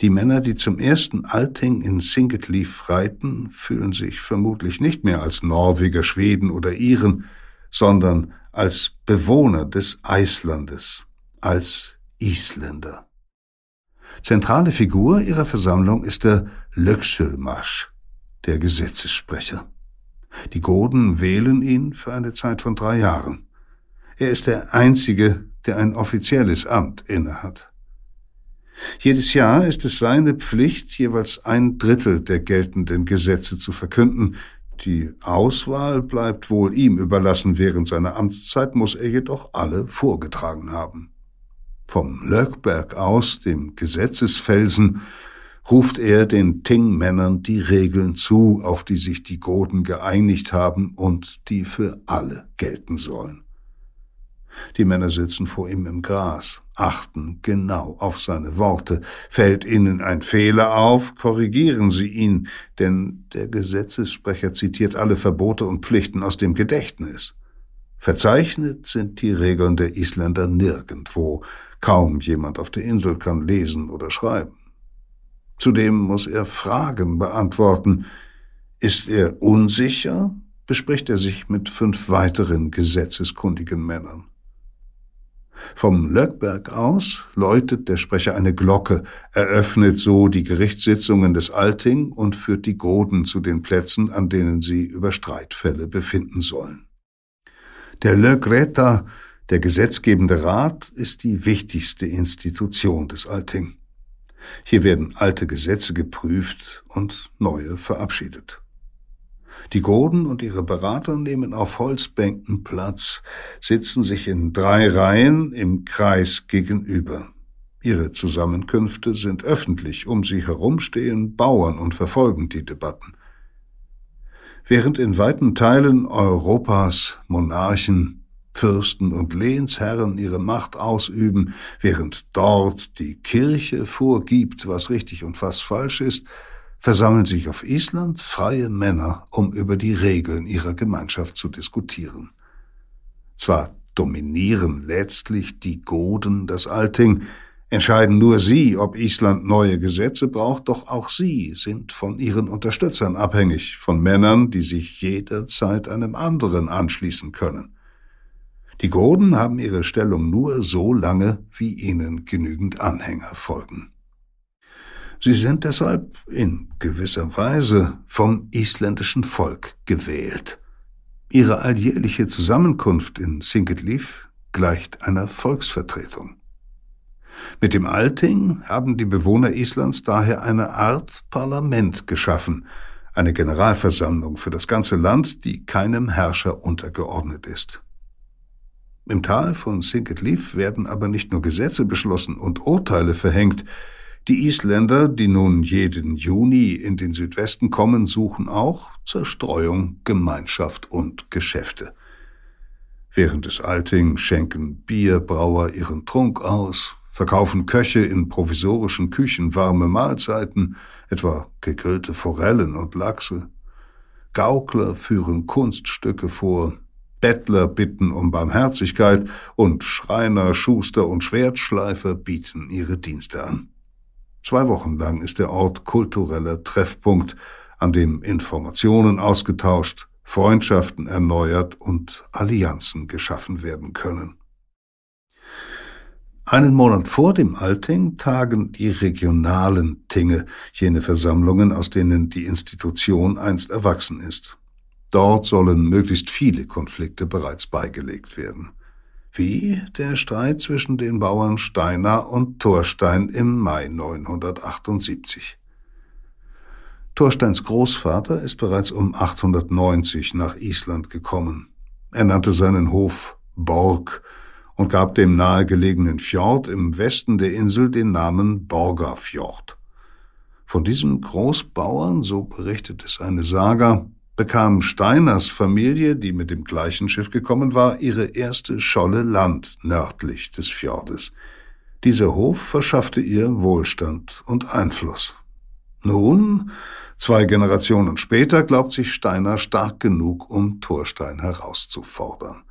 Die Männer, die zum ersten Alting in Singetleaf reiten, fühlen sich vermutlich nicht mehr als Norweger, Schweden oder Iren, sondern als Bewohner des Eislandes, als Isländer. Zentrale Figur ihrer Versammlung ist der Löxelmarsch, der Gesetzessprecher. Die Goden wählen ihn für eine Zeit von drei Jahren. Er ist der Einzige, der ein offizielles Amt innehat. Jedes Jahr ist es seine Pflicht, jeweils ein Drittel der geltenden Gesetze zu verkünden. Die Auswahl bleibt wohl ihm überlassen, während seiner Amtszeit muss er jedoch alle vorgetragen haben. Vom Löckberg aus, dem Gesetzesfelsen, ruft er den Ting-Männern die Regeln zu, auf die sich die Goden geeinigt haben und die für alle gelten sollen. Die Männer sitzen vor ihm im Gras, achten genau auf seine Worte. Fällt ihnen ein Fehler auf, korrigieren sie ihn, denn der Gesetzessprecher zitiert alle Verbote und Pflichten aus dem Gedächtnis. Verzeichnet sind die Regeln der Isländer nirgendwo. Kaum jemand auf der Insel kann lesen oder schreiben. Zudem muss er Fragen beantworten. Ist er unsicher, bespricht er sich mit fünf weiteren gesetzeskundigen Männern. Vom Löckberg aus läutet der Sprecher eine Glocke, eröffnet so die Gerichtssitzungen des Alting und führt die Goden zu den Plätzen, an denen sie über Streitfälle befinden sollen. Der Lögreta, der gesetzgebende Rat, ist die wichtigste Institution des Alting. Hier werden alte Gesetze geprüft und neue verabschiedet. Die Goden und ihre Berater nehmen auf Holzbänken Platz, sitzen sich in drei Reihen im Kreis gegenüber. Ihre Zusammenkünfte sind öffentlich, um sie herum stehen Bauern und verfolgen die Debatten. Während in weiten Teilen Europas Monarchen Fürsten und Lehnsherren ihre Macht ausüben, während dort die Kirche vorgibt, was richtig und was falsch ist, versammeln sich auf Island freie Männer, um über die Regeln ihrer Gemeinschaft zu diskutieren. Zwar dominieren letztlich die Goden das Alting, entscheiden nur sie, ob Island neue Gesetze braucht, doch auch sie sind von ihren Unterstützern abhängig, von Männern, die sich jederzeit einem anderen anschließen können. Die Goden haben ihre Stellung nur so lange, wie ihnen genügend Anhänger folgen. Sie sind deshalb in gewisser Weise vom isländischen Volk gewählt. Ihre alljährliche Zusammenkunft in Singetlief gleicht einer Volksvertretung. Mit dem Alting haben die Bewohner Islands daher eine Art Parlament geschaffen, eine Generalversammlung für das ganze Land, die keinem Herrscher untergeordnet ist. Im Tal von Sinket werden aber nicht nur Gesetze beschlossen und Urteile verhängt, die Isländer, die nun jeden Juni in den Südwesten kommen, suchen auch Zerstreuung, Gemeinschaft und Geschäfte. Während des Alting schenken Bierbrauer ihren Trunk aus, verkaufen Köche in provisorischen Küchen warme Mahlzeiten, etwa gegrillte Forellen und Lachse. Gaukler führen Kunststücke vor, Bettler bitten um Barmherzigkeit und Schreiner, Schuster und Schwertschleifer bieten ihre Dienste an. Zwei Wochen lang ist der Ort kultureller Treffpunkt, an dem Informationen ausgetauscht, Freundschaften erneuert und Allianzen geschaffen werden können. Einen Monat vor dem Alting tagen die regionalen Tinge, jene Versammlungen, aus denen die Institution einst erwachsen ist. Dort sollen möglichst viele Konflikte bereits beigelegt werden. Wie der Streit zwischen den Bauern Steiner und Thorstein im Mai 978. Thorsteins Großvater ist bereits um 890 nach Island gekommen. Er nannte seinen Hof Borg und gab dem nahegelegenen Fjord im Westen der Insel den Namen Borgafjord. Von diesem Großbauern, so berichtet es eine Saga, bekam Steiners Familie, die mit dem gleichen Schiff gekommen war, ihre erste Scholle Land nördlich des Fjordes. Dieser Hof verschaffte ihr Wohlstand und Einfluss. Nun, zwei Generationen später, glaubt sich Steiner stark genug, um Thorstein herauszufordern.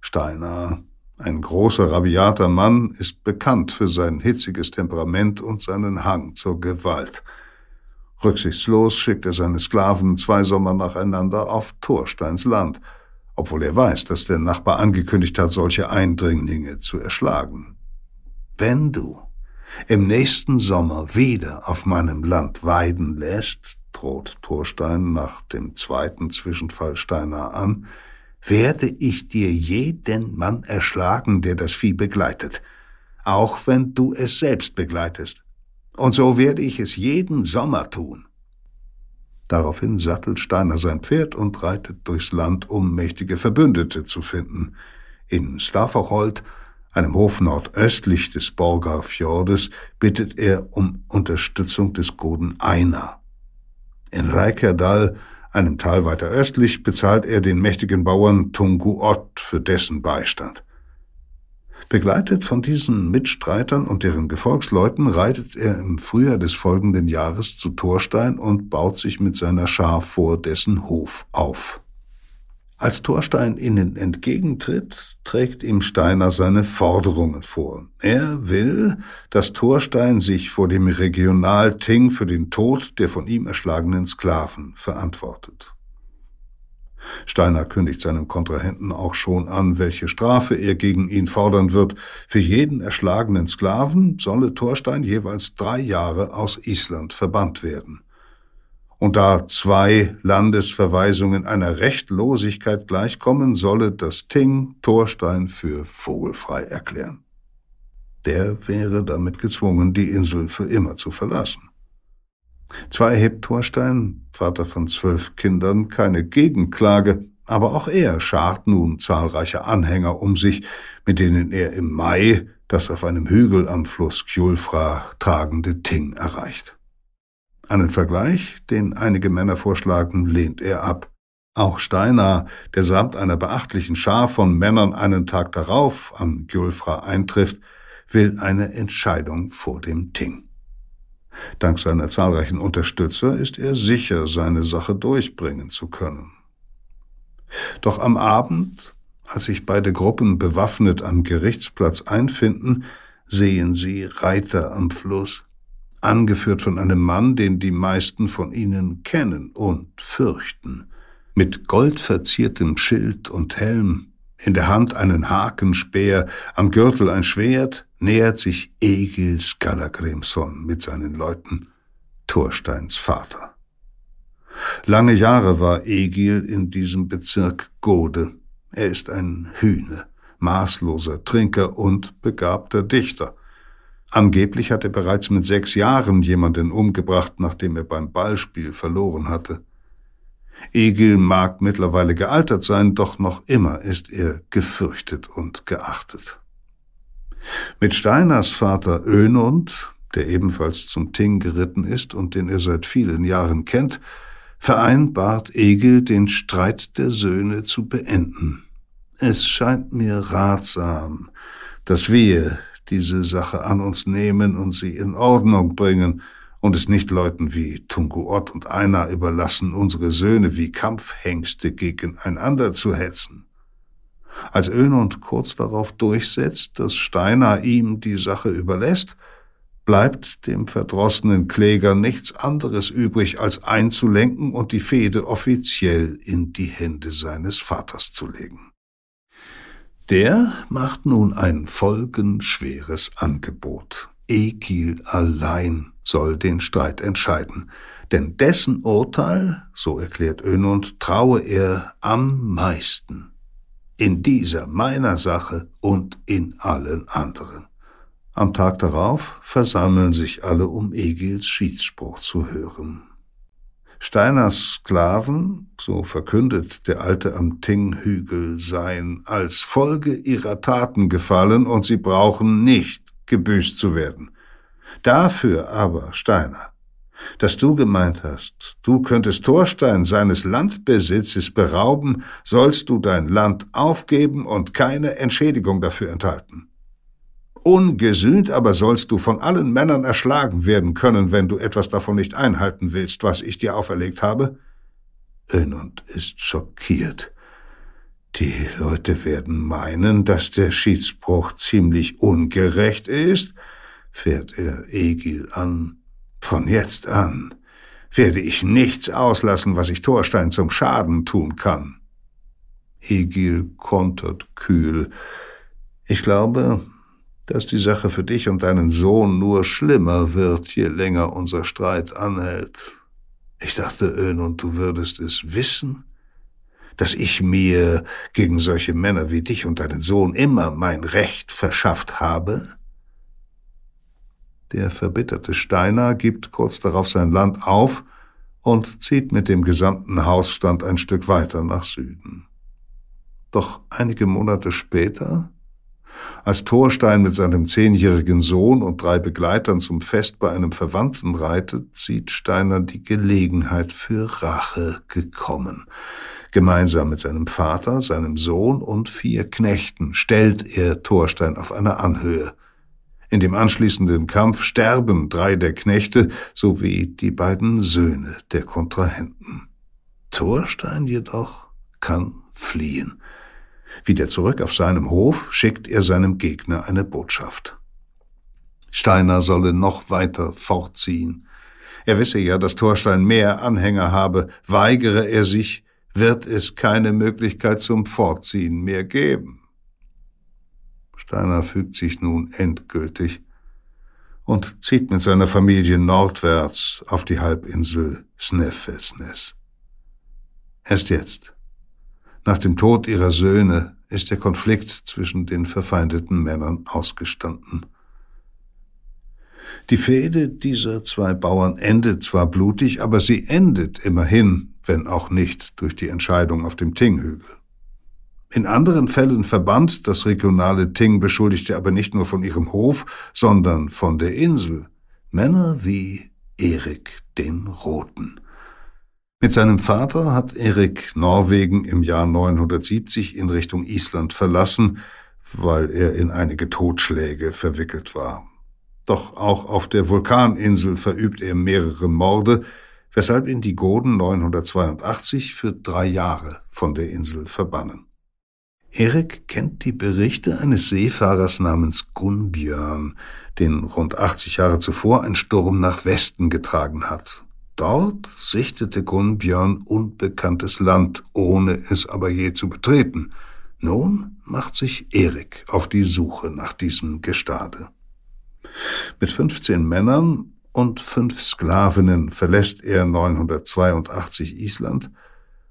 Steiner ein großer, rabiater Mann ist bekannt für sein hitziges Temperament und seinen Hang zur Gewalt. Rücksichtslos schickt er seine Sklaven zwei Sommer nacheinander auf Thorsteins Land, obwohl er weiß, dass der Nachbar angekündigt hat, solche Eindringlinge zu erschlagen. Wenn du im nächsten Sommer wieder auf meinem Land weiden lässt, droht Thorstein nach dem zweiten Zwischenfall Steiner an, werde ich dir jeden Mann erschlagen, der das Vieh begleitet, auch wenn du es selbst begleitest. Und so werde ich es jeden Sommer tun. Daraufhin sattelt Steiner sein Pferd und reitet durchs Land, um mächtige Verbündete zu finden. In Stafacholt, einem Hof nordöstlich des Borgar Fjordes, bittet er um Unterstützung des Goden Einar. In Reikerdal einem Tal weiter östlich bezahlt er den mächtigen Bauern Tungu Ott für dessen Beistand. Begleitet von diesen Mitstreitern und deren Gefolgsleuten reitet er im Frühjahr des folgenden Jahres zu Thorstein und baut sich mit seiner Schar vor dessen Hof auf. Als Thorstein ihnen entgegentritt, trägt ihm Steiner seine Forderungen vor. Er will, dass Thorstein sich vor dem Regionalting für den Tod der von ihm erschlagenen Sklaven verantwortet. Steiner kündigt seinem Kontrahenten auch schon an, welche Strafe er gegen ihn fordern wird. Für jeden erschlagenen Sklaven solle Thorstein jeweils drei Jahre aus Island verbannt werden. Und da zwei Landesverweisungen einer Rechtlosigkeit gleichkommen, solle das Ting Thorstein für vogelfrei erklären. Der wäre damit gezwungen, die Insel für immer zu verlassen. Zwar erhebt Thorstein, Vater von zwölf Kindern, keine Gegenklage, aber auch er schart nun zahlreiche Anhänger um sich, mit denen er im Mai das auf einem Hügel am Fluss Kjulfra tragende Ting erreicht. Einen Vergleich, den einige Männer vorschlagen, lehnt er ab. Auch Steiner, der samt einer beachtlichen Schar von Männern einen Tag darauf am Gjulfra eintrifft, will eine Entscheidung vor dem Ting. Dank seiner zahlreichen Unterstützer ist er sicher, seine Sache durchbringen zu können. Doch am Abend, als sich beide Gruppen bewaffnet am Gerichtsplatz einfinden, sehen sie Reiter am Fluss, angeführt von einem Mann, den die meisten von ihnen kennen und fürchten. Mit goldverziertem Schild und Helm, in der Hand einen Hakenspeer, am Gürtel ein Schwert, nähert sich Egil Skallagrimsson mit seinen Leuten, Thorsteins Vater. Lange Jahre war Egil in diesem Bezirk Gode. Er ist ein Hühne, maßloser Trinker und begabter Dichter. Angeblich hat er bereits mit sechs Jahren jemanden umgebracht, nachdem er beim Ballspiel verloren hatte. Egil mag mittlerweile gealtert sein, doch noch immer ist er gefürchtet und geachtet. Mit Steiners Vater Önund, der ebenfalls zum Ting geritten ist und den er seit vielen Jahren kennt, vereinbart Egil, den Streit der Söhne zu beenden. Es scheint mir ratsam, dass wir diese Sache an uns nehmen und sie in Ordnung bringen und es nicht Leuten wie Tungu Ott und Einar überlassen, unsere Söhne wie Kampfhengste gegeneinander zu hetzen. Als Önund kurz darauf durchsetzt, dass Steiner ihm die Sache überlässt, bleibt dem verdrossenen Kläger nichts anderes übrig, als einzulenken und die Fehde offiziell in die Hände seines Vaters zu legen. Der macht nun ein folgenschweres Angebot. Egil allein soll den Streit entscheiden, denn dessen Urteil, so erklärt Önund, traue er am meisten. In dieser meiner Sache und in allen anderen. Am Tag darauf versammeln sich alle, um Egils Schiedsspruch zu hören. Steiners Sklaven, so verkündet der Alte am Tinghügel, seien als Folge ihrer Taten gefallen und sie brauchen nicht gebüßt zu werden. Dafür aber, Steiner, dass du gemeint hast, du könntest Thorstein seines Landbesitzes berauben, sollst du dein Land aufgeben und keine Entschädigung dafür enthalten. Ungesühnt aber sollst du von allen Männern erschlagen werden können, wenn du etwas davon nicht einhalten willst, was ich dir auferlegt habe. Önund ist schockiert. Die Leute werden meinen, dass der Schiedsspruch ziemlich ungerecht ist, fährt er Egil an. Von jetzt an werde ich nichts auslassen, was ich Thorstein zum Schaden tun kann. Egil kontert kühl. Ich glaube, dass die Sache für dich und deinen Sohn nur schlimmer wird, je länger unser Streit anhält. Ich dachte, Ön, und du würdest es wissen, dass ich mir gegen solche Männer wie dich und deinen Sohn immer mein Recht verschafft habe? Der verbitterte Steiner gibt kurz darauf sein Land auf und zieht mit dem gesamten Hausstand ein Stück weiter nach Süden. Doch einige Monate später als Thorstein mit seinem zehnjährigen Sohn und drei Begleitern zum Fest bei einem Verwandten reitet, sieht Steiner die Gelegenheit für Rache gekommen. Gemeinsam mit seinem Vater, seinem Sohn und vier Knechten stellt er Thorstein auf einer Anhöhe. In dem anschließenden Kampf sterben drei der Knechte sowie die beiden Söhne der Kontrahenten. Thorstein jedoch kann fliehen. Wieder zurück auf seinem Hof schickt er seinem Gegner eine Botschaft. Steiner solle noch weiter fortziehen. Er wisse ja, dass Thorstein mehr Anhänger habe. Weigere er sich, wird es keine Möglichkeit zum Fortziehen mehr geben. Steiner fügt sich nun endgültig und zieht mit seiner Familie nordwärts auf die Halbinsel Sneffelsnes. Erst jetzt, nach dem Tod ihrer Söhne ist der Konflikt zwischen den verfeindeten Männern ausgestanden. Die Fehde dieser zwei Bauern endet zwar blutig, aber sie endet immerhin, wenn auch nicht durch die Entscheidung auf dem Tinghügel. In anderen Fällen verbannt das regionale Ting Beschuldigte aber nicht nur von ihrem Hof, sondern von der Insel Männer wie Erik den Roten. Mit seinem Vater hat Erik Norwegen im Jahr 970 in Richtung Island verlassen, weil er in einige Totschläge verwickelt war. Doch auch auf der Vulkaninsel verübt er mehrere Morde, weshalb ihn die Goden 982 für drei Jahre von der Insel verbannen. Erik kennt die Berichte eines Seefahrers namens Gunnbjörn, den rund 80 Jahre zuvor ein Sturm nach Westen getragen hat Dort sichtete Gunnbjörn unbekanntes Land, ohne es aber je zu betreten. Nun macht sich Erik auf die Suche nach diesem Gestade. Mit 15 Männern und fünf Sklavinnen verlässt er 982 Island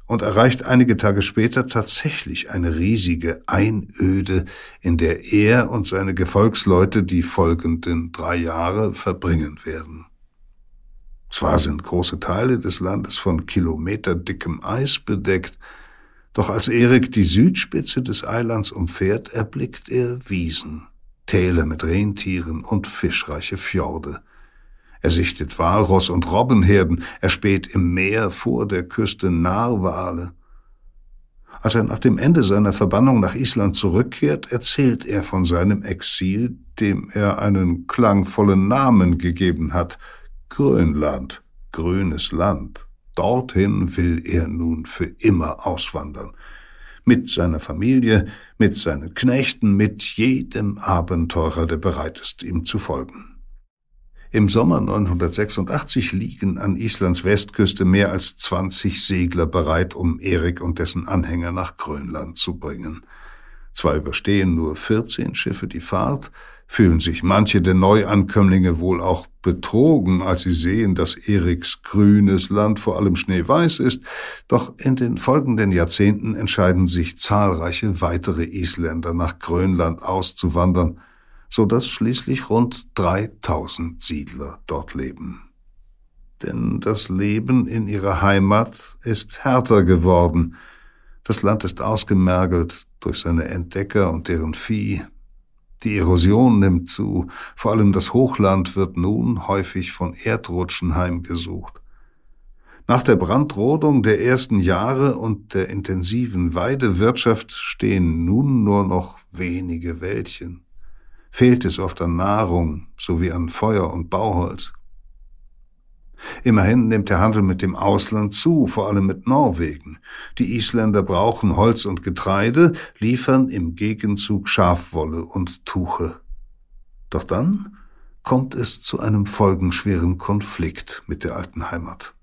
und erreicht einige Tage später tatsächlich eine riesige Einöde, in der er und seine Gefolgsleute die folgenden drei Jahre verbringen werden. Zwar sind große Teile des Landes von kilometerdickem Eis bedeckt, doch als Erik die Südspitze des Eilands umfährt, erblickt er Wiesen, Täler mit Rentieren und fischreiche Fjorde. Er sichtet Walross- und Robbenherden, er späht im Meer vor der Küste Narwale. Als er nach dem Ende seiner Verbannung nach Island zurückkehrt, erzählt er von seinem Exil, dem er einen klangvollen Namen gegeben hat, Grönland, grünes Land. Dorthin will er nun für immer auswandern. Mit seiner Familie, mit seinen Knechten, mit jedem Abenteurer, der bereit ist, ihm zu folgen. Im Sommer 986 liegen an Islands Westküste mehr als 20 Segler bereit, um Erik und dessen Anhänger nach Grönland zu bringen. Zwar überstehen nur 14 Schiffe die Fahrt, fühlen sich manche der Neuankömmlinge wohl auch betrogen, als sie sehen, dass Eriks grünes Land vor allem schneeweiß ist, doch in den folgenden Jahrzehnten entscheiden sich zahlreiche weitere Isländer nach Grönland auszuwandern, so dass schließlich rund 3000 Siedler dort leben. Denn das Leben in ihrer Heimat ist härter geworden. Das Land ist ausgemergelt durch seine Entdecker und deren Vieh. Die Erosion nimmt zu, vor allem das Hochland wird nun häufig von Erdrutschen heimgesucht. Nach der Brandrodung der ersten Jahre und der intensiven Weidewirtschaft stehen nun nur noch wenige Wäldchen fehlt es oft an Nahrung sowie an Feuer und Bauholz. Immerhin nimmt der Handel mit dem Ausland zu, vor allem mit Norwegen. Die Isländer brauchen Holz und Getreide, liefern im Gegenzug Schafwolle und Tuche. Doch dann kommt es zu einem folgenschweren Konflikt mit der alten Heimat.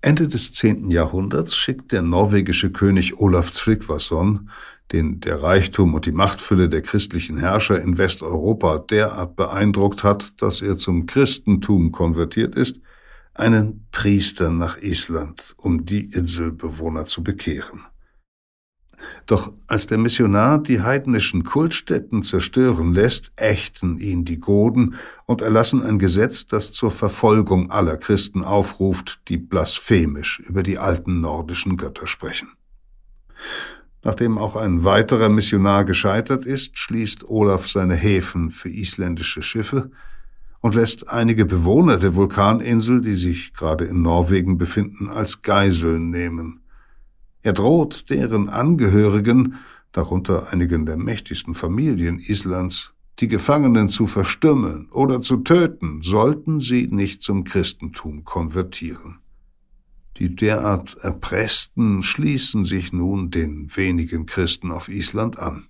Ende des zehnten Jahrhunderts schickt der norwegische König Olaf Tryggvason den der Reichtum und die Machtfülle der christlichen Herrscher in Westeuropa derart beeindruckt hat, dass er zum Christentum konvertiert ist, einen Priester nach Island, um die Inselbewohner zu bekehren. Doch als der Missionar die heidnischen Kultstätten zerstören lässt, ächten ihn die Goden und erlassen ein Gesetz, das zur Verfolgung aller Christen aufruft, die blasphemisch über die alten nordischen Götter sprechen. Nachdem auch ein weiterer Missionar gescheitert ist, schließt Olaf seine Häfen für isländische Schiffe und lässt einige Bewohner der Vulkaninsel, die sich gerade in Norwegen befinden, als Geiseln nehmen. Er droht deren Angehörigen, darunter einigen der mächtigsten Familien Islands, die Gefangenen zu verstümmeln oder zu töten, sollten sie nicht zum Christentum konvertieren. Die derart Erpressten schließen sich nun den wenigen Christen auf Island an.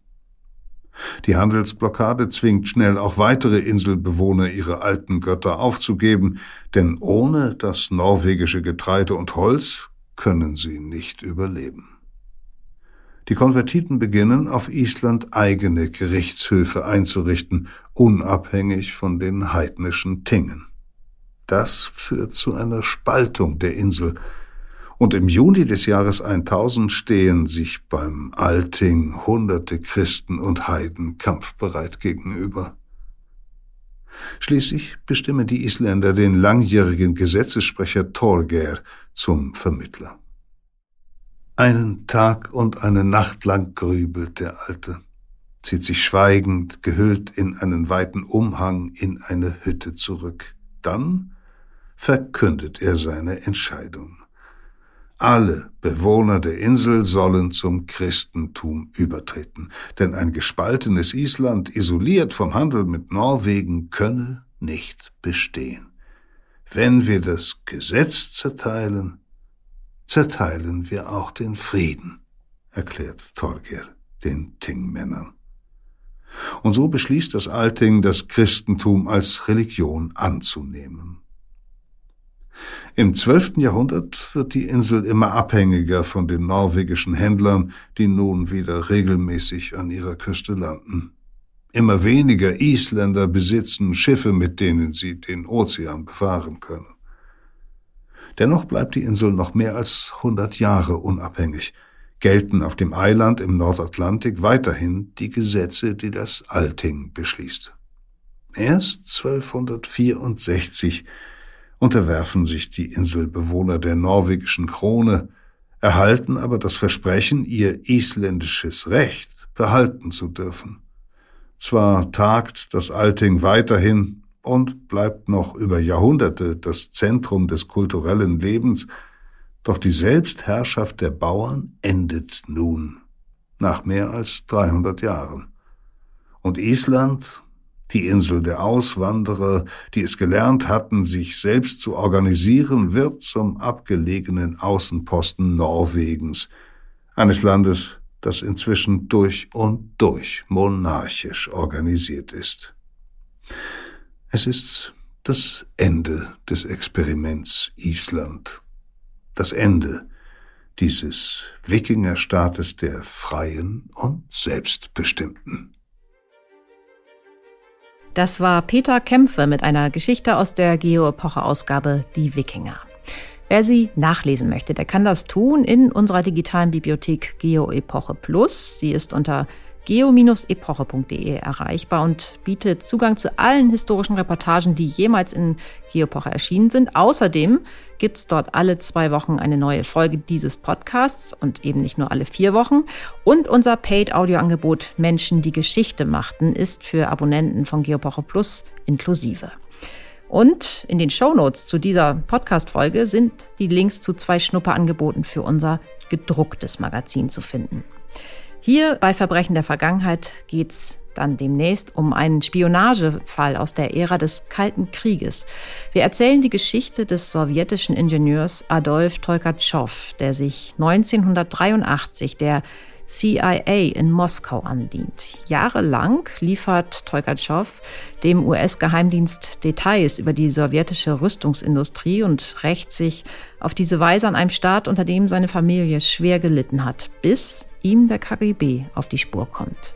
Die Handelsblockade zwingt schnell auch weitere Inselbewohner ihre alten Götter aufzugeben, denn ohne das norwegische Getreide und Holz können sie nicht überleben. Die Konvertiten beginnen, auf Island eigene Gerichtshöfe einzurichten, unabhängig von den heidnischen Tingen. Das führt zu einer Spaltung der Insel, und im Juni des Jahres 1000 stehen sich beim Alting hunderte Christen und Heiden kampfbereit gegenüber. Schließlich bestimmen die Isländer den langjährigen Gesetzessprecher Torger zum Vermittler. Einen Tag und eine Nacht lang grübelt der Alte, zieht sich schweigend, gehüllt in einen weiten Umhang, in eine Hütte zurück. Dann verkündet er seine Entscheidung. Alle Bewohner der Insel sollen zum Christentum übertreten, denn ein gespaltenes Island, isoliert vom Handel mit Norwegen, könne nicht bestehen. Wenn wir das Gesetz zerteilen, zerteilen wir auch den Frieden, erklärt Torgir den Ting-Männern. Und so beschließt das Alting, das Christentum als Religion anzunehmen. Im zwölften Jahrhundert wird die Insel immer abhängiger von den norwegischen Händlern, die nun wieder regelmäßig an ihrer Küste landen. Immer weniger Isländer besitzen Schiffe, mit denen sie den Ozean befahren können. Dennoch bleibt die Insel noch mehr als 100 Jahre unabhängig. Gelten auf dem Eiland im Nordatlantik weiterhin die Gesetze, die das Alting beschließt. Erst 1264 unterwerfen sich die Inselbewohner der norwegischen Krone, erhalten aber das Versprechen, ihr isländisches Recht behalten zu dürfen. Zwar tagt das Alting weiterhin und bleibt noch über Jahrhunderte das Zentrum des kulturellen Lebens, doch die Selbstherrschaft der Bauern endet nun, nach mehr als 300 Jahren. Und Island, die Insel der Auswanderer, die es gelernt hatten, sich selbst zu organisieren, wird zum abgelegenen Außenposten Norwegens, eines Landes, das inzwischen durch und durch monarchisch organisiert ist. Es ist das Ende des Experiments Island, das Ende dieses Wikingerstaates der Freien und Selbstbestimmten.
Das war Peter Kämpfe mit einer Geschichte aus der Geo-Epoche-Ausgabe Die Wikinger. Wer sie nachlesen möchte, der kann das tun in unserer digitalen Bibliothek GeoEpoche Plus. Sie ist unter geo-epoche.de erreichbar und bietet Zugang zu allen historischen Reportagen, die jemals in Geopoche erschienen sind. Außerdem gibt es dort alle zwei Wochen eine neue Folge dieses Podcasts und eben nicht nur alle vier Wochen. Und unser Paid-Audio-Angebot Menschen, die Geschichte machten, ist für Abonnenten von Geopoche Plus inklusive. Und in den Shownotes zu dieser Podcast-Folge sind die Links zu zwei Schnupperangeboten für unser gedrucktes Magazin zu finden. Hier bei Verbrechen der Vergangenheit geht es dann demnächst um einen Spionagefall aus der Ära des Kalten Krieges. Wir erzählen die Geschichte des sowjetischen Ingenieurs Adolf Tolkatschow, der sich 1983 der CIA in Moskau andient. Jahrelang liefert Tolkatschow dem US-Geheimdienst Details über die sowjetische Rüstungsindustrie und rächt sich auf diese Weise an einem Staat, unter dem seine Familie schwer gelitten hat, bis ihm der KGB auf die Spur kommt.